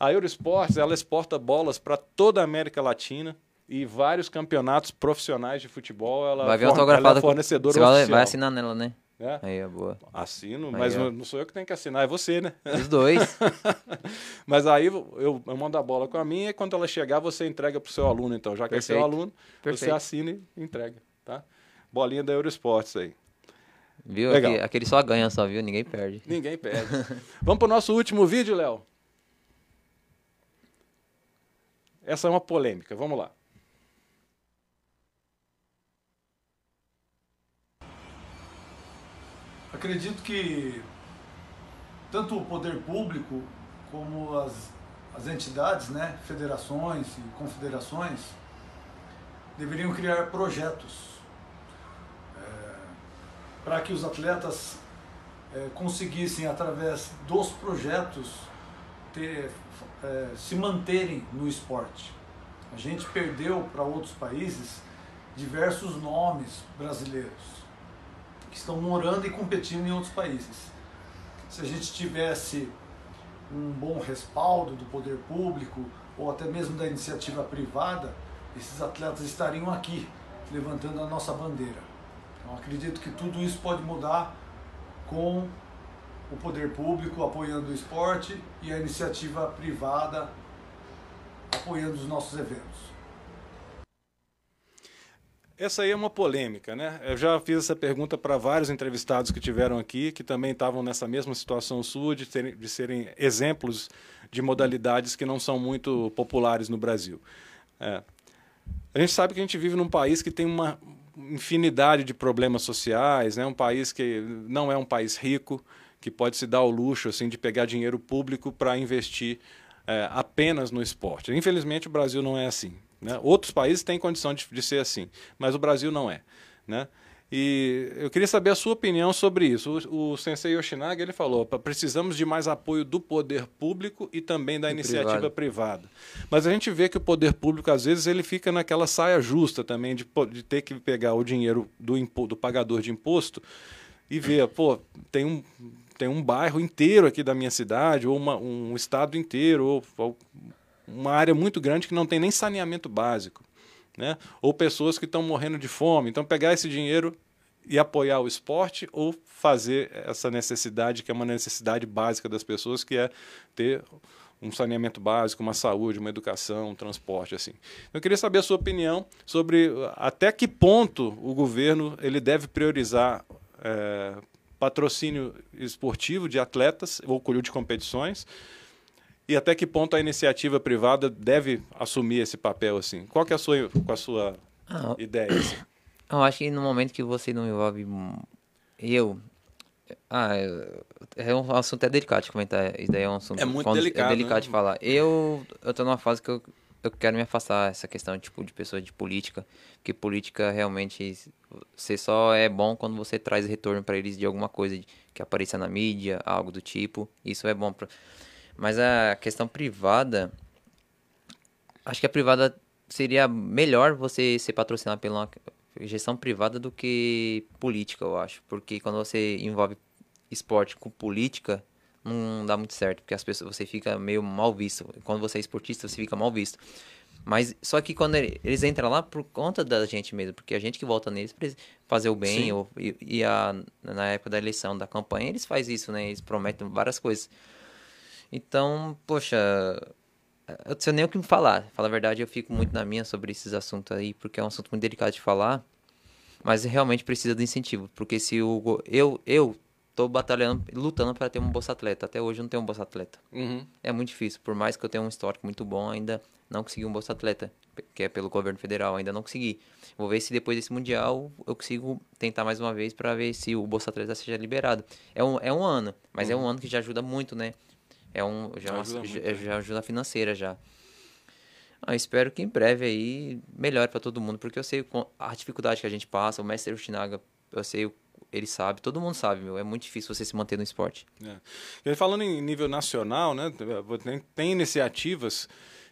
S1: A Eurosports, ela exporta bolas para toda a América Latina e vários campeonatos profissionais de futebol. Ela,
S2: Vai vir
S1: forne-
S2: autografada.
S1: ela é
S2: com-
S1: fornecedora
S2: Você vai,
S1: oficial.
S2: vai assinar nela, né?
S1: Né?
S2: Aí, é boa.
S1: Assino,
S2: Aí,
S1: mas
S2: ó.
S1: não sou eu que tenho que assinar, é você, né?
S2: Os dois.
S1: Mas aí eu, eu mando a bola com a minha e quando ela chegar você entrega pro seu aluno, então. Já que é seu
S2: Perfeito.
S1: aluno, você
S2: Perfeito.
S1: assina e entrega, tá? Bolinha da Eurosports aí.
S2: Viu?
S1: Legal.
S2: Aquele, aquele só ganha só, viu? Ninguém perde.
S1: Ninguém perde. Vamos pro nosso último vídeo, Léo. Essa é uma polêmica, vamos lá.
S5: Acredito que tanto o poder público como as, as entidades, né, federações e confederações, deveriam criar projetos para que os atletas eh, conseguissem, através dos projetos, ter, eh, se manterem no esporte. A gente perdeu para outros países diversos nomes brasileiros que estão morando e competindo em outros países. Se a gente tivesse um bom respaldo do poder público ou até mesmo da iniciativa privada, esses atletas estariam aqui levantando a nossa bandeira. Então acredito que tudo isso pode mudar com o poder público apoiando o esporte e a iniciativa privada apoiando os nossos eventos.
S1: Essa aí é uma polêmica, né? Eu já fiz essa pergunta para vários entrevistados que tiveram aqui, que também estavam nessa mesma situação sua, de, de serem exemplos de modalidades que não são muito populares no Brasil. É. A gente sabe que a gente vive num país que tem uma infinidade de problemas sociais, né? um país que não é um país rico, que pode se dar o luxo assim, de pegar dinheiro público para investir é, apenas no esporte. Infelizmente, o Brasil não é assim. Né? Outros países têm condição de, de ser assim, mas o Brasil não é. Né? E eu queria saber a sua opinião sobre isso. O, o Sensei Yoshinaga ele falou: "Pa- precisamos de mais apoio do poder público e também da
S2: E
S1: iniciativa
S2: privado.
S1: privada. Mas a gente vê que o poder público, às vezes, ele fica naquela saia justa também de, de ter que pegar o dinheiro do, impo- do pagador de imposto e ver, pô, tem um, tem um bairro inteiro aqui da minha cidade, ou uma- um estado inteiro, ou, ou uma área muito grande que não tem nem saneamento básico. Né? Ou pessoas que estão morrendo de fome. Então, pegar esse dinheiro e apoiar o esporte ou fazer essa necessidade, que é uma necessidade básica das pessoas, que é ter um saneamento básico, uma saúde, uma educação, um transporte assim. Eu queria saber a sua opinião sobre uh, até que ponto o governo ele deve priorizar eh, patrocínio esportivo de atletas ou de competições e até que ponto a iniciativa privada deve assumir esse papel assim. Qual que é a sua, a sua
S2: Ah,
S1: ideia? Assim?
S2: Eu acho que no momento que você não envolve eu. Ah, eu- é um assunto até delicado de comentar. Isso daí é um assunto
S1: É muito delicado,
S2: É delicado
S1: né?
S2: de falar. Eu, eu tô numa fase que eu, eu quero me afastar dessa questão tipo, de pessoas de política. Porque política realmente. Você só é bom quando você traz retorno para eles de alguma coisa que apareça na mídia, algo do tipo. Isso é bom. Pra... Mas a questão privada. Acho que a privada seria melhor você ser patrocinado pela gestão privada do que política, eu acho. Porque quando você envolve esporte com política, não dá muito certo, porque as pessoas você fica meio mal visto. Quando você é esportista, você fica mal visto. Mas só que quando ele- eles entram lá por conta da gente mesmo, porque a gente que volta neles eles fazer o bem,
S1: Sim.
S2: ou, e, e a, na época da eleição, da campanha, eles fazem isso, né? Eles prometem várias coisas. Então, poxa, eu não sei nem o que me falar. Falar a verdade, eu fico muito na minha sobre esses assuntos aí, porque é um assunto muito delicado de falar. Mas realmente precisa de incentivo, porque se o eu eu tô batalhando, lutando para ter um bolsa atleta. Até hoje eu não tenho um bolsa atleta.
S1: Uhum.
S2: É muito difícil, por mais que eu tenha um histórico muito bom, ainda não consegui um bolsa atleta, que é pelo governo federal, ainda não consegui. Vou ver se depois desse mundial eu consigo tentar mais uma vez para ver se o bolsa atleta seja liberado. É um, é um ano, mas é um ano que já ajuda muito, né? É um já, é uma-
S1: Ajuda
S2: já,
S1: é.
S2: já ajuda financeira já. Ah, espero que em breve aí melhore para todo mundo, porque eu sei a dificuldade que a gente passa, o mestre Ushinaga, eu sei, ele sabe, todo mundo sabe, meu, é muito difícil você se manter no esporte.
S1: É. E falando em nível nacional, né, tem, tem iniciativas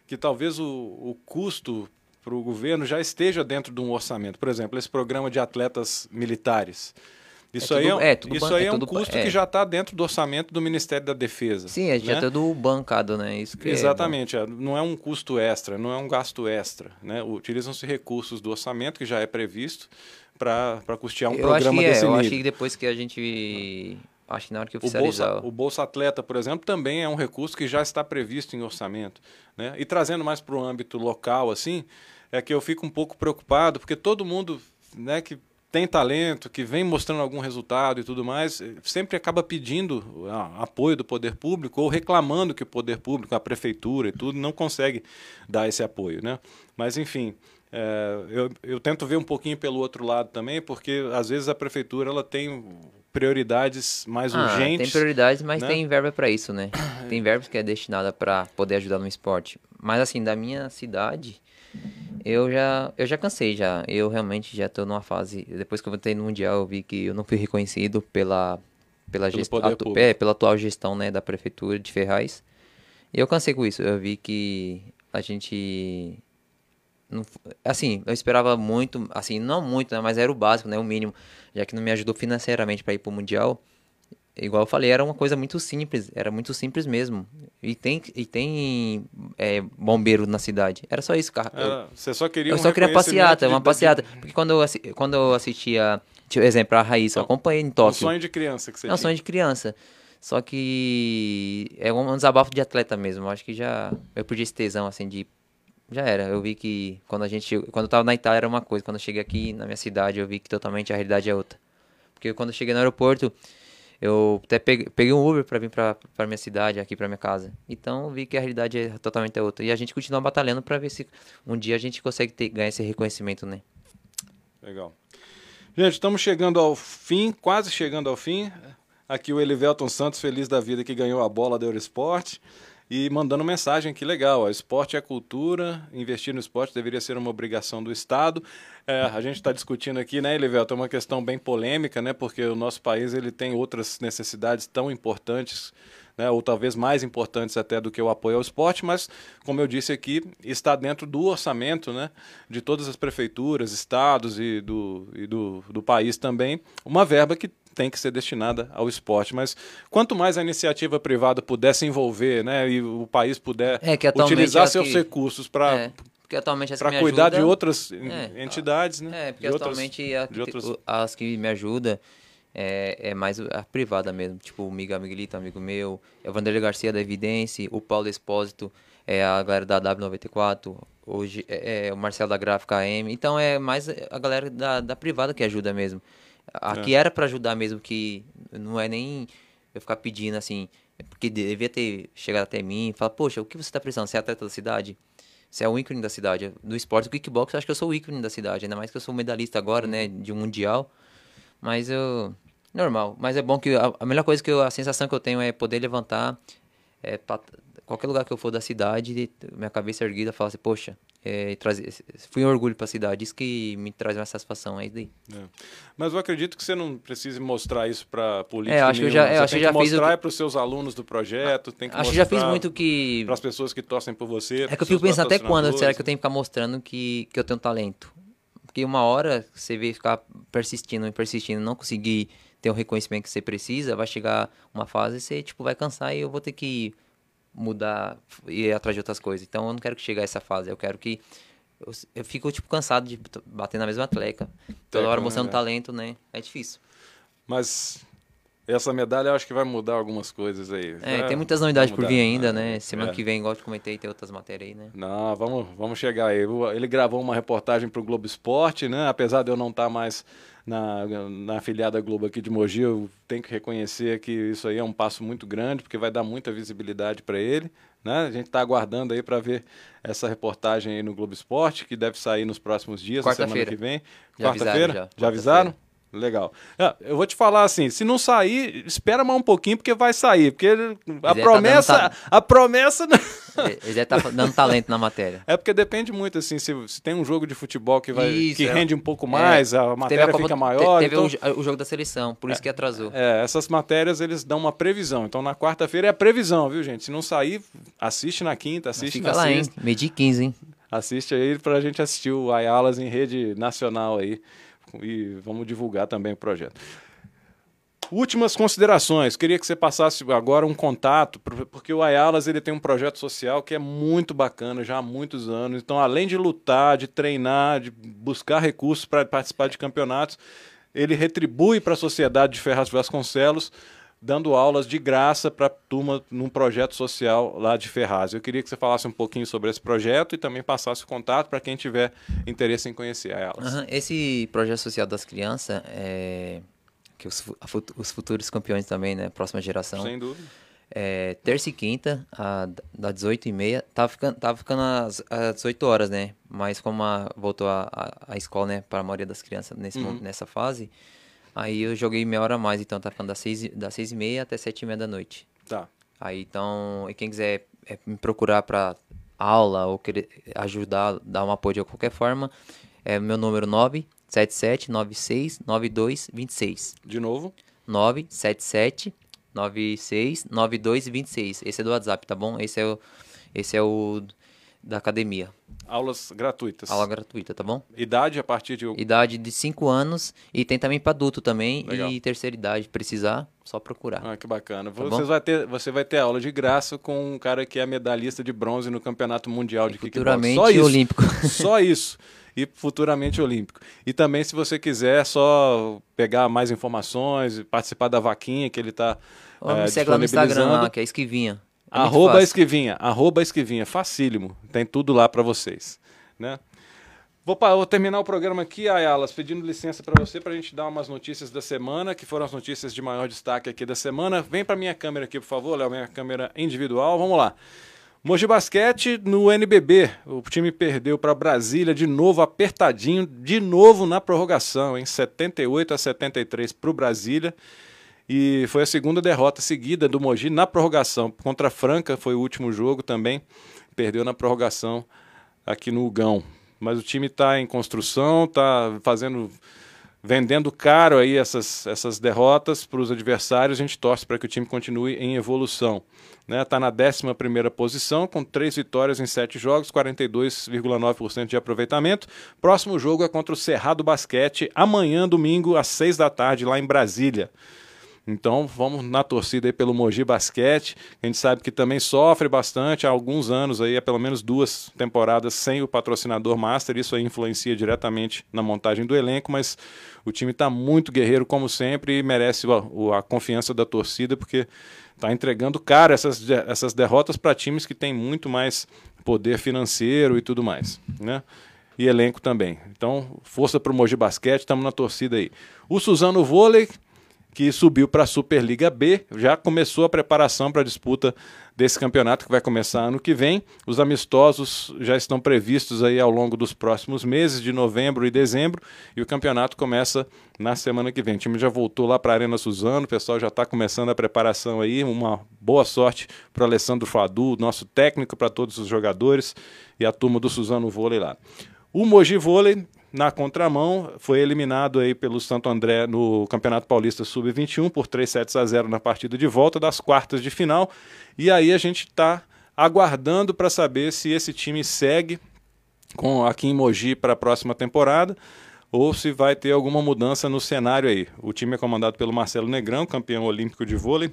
S1: que talvez o, o custo para o governo já esteja dentro de um orçamento. Por exemplo, esse programa de atletas militares. Isso
S2: tudo-
S1: aí é, um-
S2: é, tudo
S1: isso aí
S2: é
S1: é um
S2: tudo
S1: custo
S2: é.
S1: que já está dentro do orçamento do Ministério da Defesa.
S2: Sim, é já
S1: né?
S2: tudo bancado, né? Isso é.
S1: Exatamente, é, não é um custo extra, não é um gasto extra. Né? Utilizam-se recursos do orçamento que já é previsto para custear um
S2: eu acho
S1: programa
S2: é,
S1: desse
S2: eu
S1: nível.
S2: acho que depois que a gente. Acho que na hora que
S1: O Bolsa,
S2: oficializar.
S1: o Bolsa Atleta, por exemplo, também é um recurso que já está previsto em orçamento. Né? E trazendo mais para o âmbito local, assim, é que eu fico um pouco preocupado, porque todo mundo né, que tem talento, que vem mostrando algum resultado e tudo mais, eh, sempre acaba pedindo ah, apoio do poder público ou reclamando que o poder público, a prefeitura e tudo, não consegue dar esse apoio. Né? Mas, enfim, é, eu, eu tento ver um pouquinho pelo outro lado também, porque às vezes a prefeitura ela tem prioridades mais
S2: Ah,
S1: urgentes.
S2: tem prioridades, mas
S1: né?
S2: tem verba pra isso, né? Tem verba que é destinada pra poder ajudar no esporte. Mas assim, da minha cidade, eu já eu já cansei já. Eu realmente já tô numa fase, depois que eu voltei no mundial, eu vi que eu não fui reconhecido pela pela gestão, atu- é, pela atual gestão, né, da prefeitura de Ferraz. E eu cansei com isso. Eu vi que a gente não assim, eu esperava muito, assim, não muito, né, mas era o básico, né, o mínimo, já que não me ajudou financeiramente para ir pro mundial. Igual eu falei, era uma coisa muito simples, era muito simples mesmo. E tem e tem é, bombeiro na cidade. Era só isso, cara. Eu-
S1: Era- você só queria
S2: eu
S1: um
S2: só queria passeata,
S1: de-
S2: uma
S1: de-
S2: passeata. Porque quando eu, quando eu assistia, tipo, exemplo, a Raíssa, eu acompanhei em
S1: Um
S2: Tóquio.
S1: sonho de criança que você
S2: É um
S1: tinha.
S2: sonho de criança. Só que é um desabafo de atleta mesmo. Eu acho que já. Eu perdi esse tesão, assim, de. Já era. Eu vi que quando a gente. Quando eu tava na Itália era uma coisa. Quando eu cheguei aqui na minha cidade, eu vi que totalmente a realidade é outra. Porque quando eu cheguei no aeroporto, eu até peguei, um Uber pra vir pra minha cidade, aqui pra minha casa. Então vi que a realidade é totalmente outra. E a gente continua batalhando pra ver se um dia a gente consegue ter, ganhar esse reconhecimento, né?
S1: Legal. Gente, estamos chegando ao fim, quase chegando ao fim. Aqui o Elivelton Santos, feliz da vida, que ganhou a bola da Eurosport. E mandando mensagem que legal, ó, esporte é cultura, investir no esporte deveria ser uma obrigação do Estado. É, a gente está discutindo aqui, né, Elivelto, é uma questão bem polêmica, né, porque o nosso país ele tem outras necessidades tão importantes, né, ou talvez mais importantes até do que o apoio ao esporte, mas, como eu disse aqui, está dentro do orçamento né, de todas as prefeituras, estados e do, e do, do país também, uma verba que tem que ser destinada ao esporte. Mas quanto mais a iniciativa privada puder se envolver, né, e o país puder
S2: É, que
S1: utilizar
S2: é
S1: seus
S2: que-
S1: recursos para
S2: É, porque atualmente as que
S1: para
S2: me
S1: cuidar
S2: ajuda-
S1: de outras
S2: É.
S1: entidades, né?
S2: É, porque
S1: de outras-
S2: atualmente a-
S1: de outras-
S2: o- as que me ajudam é, é mais a privada mesmo. Tipo o Miguel Miguelito, amigo meu, é o Vanderlei Garcia da Evidência, o Paulo Expósito, é a galera da W94, hoje é, é o Marcelo da Gráfica AM. Então é mais a galera da, da privada que ajuda mesmo. A que era pra ajudar mesmo, que não é nem eu ficar pedindo assim, é porque devia ter chegado até mim e falar, poxa, o que você tá precisando? Você é atleta da cidade? Você é o ícone da cidade. Do esporte do kickbox, eu acho que eu sou o ícone da cidade. Ainda mais que eu sou medalhista agora, né? De um mundial. Mas eu. Normal. Mas é bom que. A, a melhor coisa que eu. A sensação que eu tenho é poder levantar. É, pra, qualquer lugar que eu for da cidade, minha cabeça erguida, falar assim, poxa, é, trazer, fui um orgulho pra cidade. Isso que me traz mais satisfação. É isso daí.
S1: É. Mas eu acredito que você não precise mostrar isso para política
S2: É, acho que eu já- eu
S1: Você
S2: acho que já fiz
S1: mostrar
S2: que-
S1: para os seus alunos do projeto, tem que
S2: Acho que já fiz
S1: mostrar
S2: muito que.
S1: para as pessoas que torcem por você.
S2: É que eu fico pensando até quando será que eu tenho que ficar mostrando que, que eu tenho talento? Porque uma hora você vê ficar persistindo e persistindo, não conseguir ter o reconhecimento que você precisa, vai chegar uma fase e você tipo, vai cansar e eu vou ter que mudar e ir atrás de outras coisas. Então eu não quero que chegue a essa fase, eu quero que. Eu, eu fico tipo cansado de bater na mesma tecla. Toda hora
S1: né,
S2: mostrando
S1: velho?
S2: talento, né? É difícil.
S1: Mas essa medalha eu acho que vai mudar algumas coisas aí.
S2: É,
S1: Vai-
S2: tem muitas novidades
S1: vai
S2: por
S1: mudar,
S2: vir ainda, né? Semana
S1: É.
S2: que vem, igual eu te comentei, tem outras matérias aí, né?
S1: Não, vamos, vamos chegar aí. Ele gravou uma reportagem para o Globo Esporte, né? Apesar de eu não estar mais na, na afiliada Globo aqui de Mogi, eu tenho que reconhecer que isso aí é um passo muito grande, porque vai dar muita visibilidade para ele. Né? A gente está aguardando aí para ver essa reportagem aí no Globo Esporte, que deve sair nos próximos dias, na semana que vem.
S2: Já avisaram,
S1: Quarta-feira?
S2: já.
S1: Já
S2: Quarta-feira.
S1: avisaram? Legal. Ah, Eu vou te falar assim, se não sair, espera mais um pouquinho, porque vai sair. Porque a
S2: tá
S1: promessa,
S2: dando
S1: a promessa
S2: Ele deve estar dando talento na matéria.
S1: é porque depende muito, assim, se, se tem um jogo de futebol que, vai,
S2: Isso,
S1: que
S2: é.
S1: rende um pouco mais, a
S2: Teve
S1: matéria
S2: Copa-
S1: fica maior.
S2: Teve
S1: então,
S2: o, jo- o jogo da seleção, por isso que atrasou.
S1: é, essas matérias eles dão uma previsão. Então na quarta-feira é a previsão, viu, gente? Se não sair, assiste na quinta, assiste
S2: Fica
S1: na
S2: lá, hein?
S1: sexta.
S2: Meio-dia e 15, hein?
S1: Assiste aí pra gente assistir o Ayalas em rede nacional aí. E vamos divulgar também o projeto. Últimas considerações. Queria que você passasse agora um contato, por- porque o Ayalas ele tem um projeto social que é muito bacana já há muitos anos. Então, além de lutar, de treinar, de buscar recursos para participar de campeonatos, ele retribui para a sociedade de Ferraz Vasconcelos, dando aulas de graça para a turma num projeto social lá de Ferraz. Eu queria que você falasse um pouquinho sobre esse projeto e também passasse o contato para quem tiver interesse em conhecer Ayalas.
S2: Aham, Esse projeto social das crianças, é, que os, os futuros campeões também, né? Próxima geração.
S1: Sem dúvida.
S2: É, terça e quinta, a, da 18h30. Tava ficando, tava ficando às, às 18 horas, né? Mas como a- voltou a, a, a escola, né? Para a maioria das crianças nesse, mo- nessa fase, aí eu joguei meia hora a mais. Então tá ficando das 6, e- das 6 e meia até 7 e meia da noite.
S1: Tá.
S2: Aí então, e quem quiser é, me procurar para aula ou querer ajudar, dar um apoio de qualquer forma, é meu número 977 96 92 26.
S1: De novo.
S2: 977 96 92 26. Esse é do WhatsApp, tá bom? Esse é o esse é o da academia.
S1: Aulas gratuitas.
S2: Aula gratuita, tá bom?
S1: Idade a partir de.
S2: Idade de 5 anos e tem também para adulto também
S1: Legal.
S2: e terceira idade, precisar, só procurar.
S1: Ah, que bacana.
S2: Tá
S1: você, vai ter, você vai ter aula de graça com um cara que é medalhista de bronze no Campeonato Mundial de Kickbox.
S2: Futuramente
S1: Só isso.
S2: olímpico.
S1: Só isso. E futuramente olímpico. E também, se você quiser só pegar mais informações, participar da vaquinha que ele está
S2: Ou me segue lá no Instagram, lá, que é Esquivinha. É
S1: Arroba. Esquivinha, arroba Esquivinha, facílimo, tem tudo lá para vocês, né? Vou, vou terminar o programa aqui, Ayalas, pedindo licença para você para a gente dar umas notícias da semana, que foram as notícias de maior destaque aqui da semana. Vem para minha câmera aqui, por favor, Léo, minha câmera individual. Vamos lá. Mogi Basquete no NBB. O time perdeu para Brasília de novo, apertadinho, de novo na prorrogação, em 78 a 73 para o Brasília. E foi a segunda derrota seguida do Mogi na prorrogação. Contra a Franca foi o último jogo também. Perdeu na prorrogação aqui no Ugão. Mas o time está em construção, está fazendo vendendo caro aí essas, essas derrotas para os adversários, a gente torce para que o time continue em evolução. Está né? Tá na 11 posição, com três vitórias em sete jogos, 42,9% de aproveitamento. Próximo jogo é contra o Cerrado Basquete, amanhã, domingo, às seis da tarde, lá em Brasília. Então vamos na torcida aí pelo Mogi Basquete. A gente sabe que também sofre bastante há alguns anos aí, há pelo menos duas temporadas sem o patrocinador master. Isso aí influencia diretamente na montagem do elenco, mas o time está muito guerreiro como sempre e merece a, a confiança da torcida porque está entregando caro essas, essas derrotas para times que têm muito mais poder financeiro e tudo mais, né? E elenco também. Então, força para o Mogi Basquete, estamos na torcida aí. O Suzano Vôlei que subiu para a Superliga B, já começou a preparação para a disputa desse campeonato que vai começar ano que vem. Os amistosos já estão previstos aí ao longo dos próximos meses, de novembro e dezembro, e o campeonato começa na semana que vem. O time já voltou lá para a Arena Suzano, o pessoal já está começando a preparação aí. Uma boa sorte para Alessandro Fadu, nosso técnico, para todos os jogadores e a turma do Suzano Vôlei lá. O Mogi Vôlei na contramão, foi eliminado aí pelo Santo André no Campeonato Paulista Sub-21 por 3 sets a 0 na partida de volta das quartas de final. E aí a gente está aguardando para saber se esse time segue com aqui em Mogi para a próxima temporada ou se vai ter alguma mudança no cenário aí. O time é comandado pelo Marcelo Negrão, campeão olímpico de vôlei.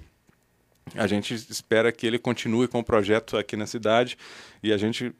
S1: A gente espera que ele continue com o projeto aqui na cidade e a gente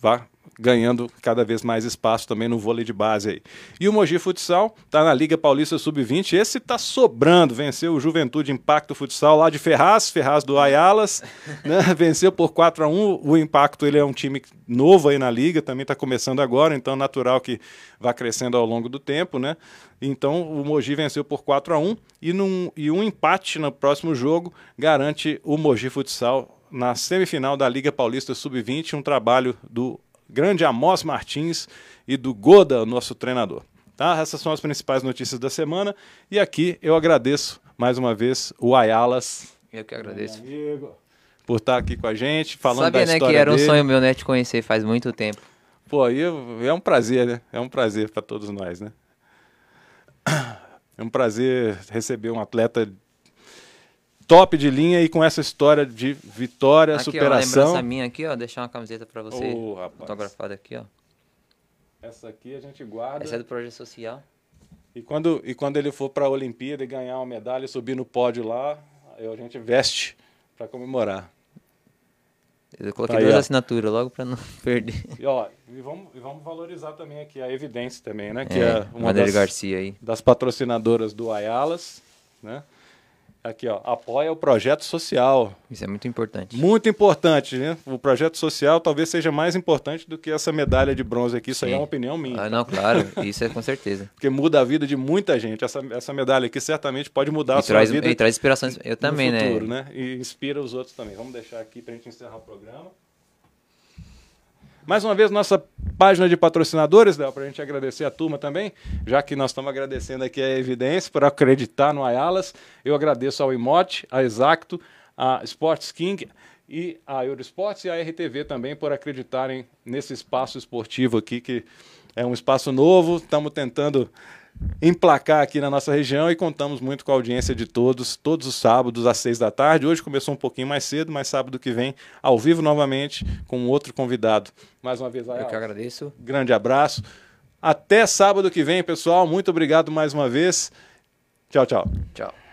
S1: vá ganhando cada vez mais espaço também no vôlei de base aí. E o Mogi Futsal está na Liga Paulista Sub-20. Esse está sobrando, venceu o Juventude Impacto Futsal lá de Ferraz, Ferraz do Ayalas, né? venceu por 4 a 1 O Impacto ele é um time novo aí na liga, também está começando agora, então é natural que vá crescendo ao longo do tempo, né? Então o Mogi venceu por 4 a 1 e, num, e um empate no próximo jogo garante o Mogi Futsal na semifinal da Liga Paulista Sub-20, um trabalho do grande Amos Martins e do Goda, nosso treinador. Tá? Essas são as principais notícias da semana. E aqui eu agradeço mais uma vez o Ayalas.
S2: Eu que agradeço.
S1: Amigo, por estar aqui com a gente, falando
S2: Sabia,
S1: da
S2: né,
S1: história
S2: que era
S1: dele.
S2: um sonho meu, né, te conhecer faz muito tempo.
S1: Pô, aí é um prazer, né? É um prazer para todos nós, né? É um prazer receber um atleta top de linha e com essa história de vitória,
S2: aqui, ó,
S1: superação.
S2: lembrança minha aqui, ó, deixar uma camiseta pra você,
S1: rapaz.
S2: autografada aqui, ó.
S1: Essa aqui a gente guarda.
S2: Essa é do projeto social.
S1: E quando, e quando ele for para a Olimpíada e ganhar uma medalha e subir no pódio lá, a gente veste para comemorar.
S2: Eu coloquei
S1: Tá
S2: duas
S1: ó.
S2: assinaturas logo pra não perder.
S1: E, ó, e, vamos, e vamos valorizar também aqui a evidência também, né? Que
S2: é,
S1: é, uma
S2: Madeira
S1: das,
S2: Garcia aí.
S1: das patrocinadoras do Ayalas, né? Aqui, ó, apoia o projeto social.
S2: Isso é muito importante.
S1: Muito importante, né? O projeto social talvez seja mais importante do que essa medalha de bronze aqui. Isso aí é
S2: Sim.
S1: uma opinião minha.
S2: Ah, não, claro, isso é com certeza.
S1: Porque muda a vida de muita gente. Essa, essa medalha aqui certamente pode mudar a
S2: E
S1: sua
S2: traz,
S1: vida.
S2: e traz inspirações. Eu também,
S1: no futuro,
S2: né?
S1: né? E inspira os outros também. Vamos deixar aqui para a gente encerrar o programa. Mais uma vez, nossa página de patrocinadores, Léo, para a gente agradecer a turma também, já que nós estamos agradecendo aqui a Evidência por acreditar no Ayalas. Eu agradeço ao Imote, a Exacto, a Sports King e a Eurosports e a RTV também por acreditarem nesse espaço esportivo aqui, que é um espaço novo. Estamos tentando emplacar aqui na nossa região e contamos muito com a audiência de todos, todos os sábados às seis da tarde. Hoje começou um pouquinho mais cedo, mas sábado que vem, ao vivo novamente, com outro convidado. Mais uma vez,
S2: Eu que
S1: Ayala,
S2: agradeço.
S1: grande abraço. Até sábado que vem, pessoal. Muito obrigado mais uma vez. Tchau, tchau.
S2: Tchau.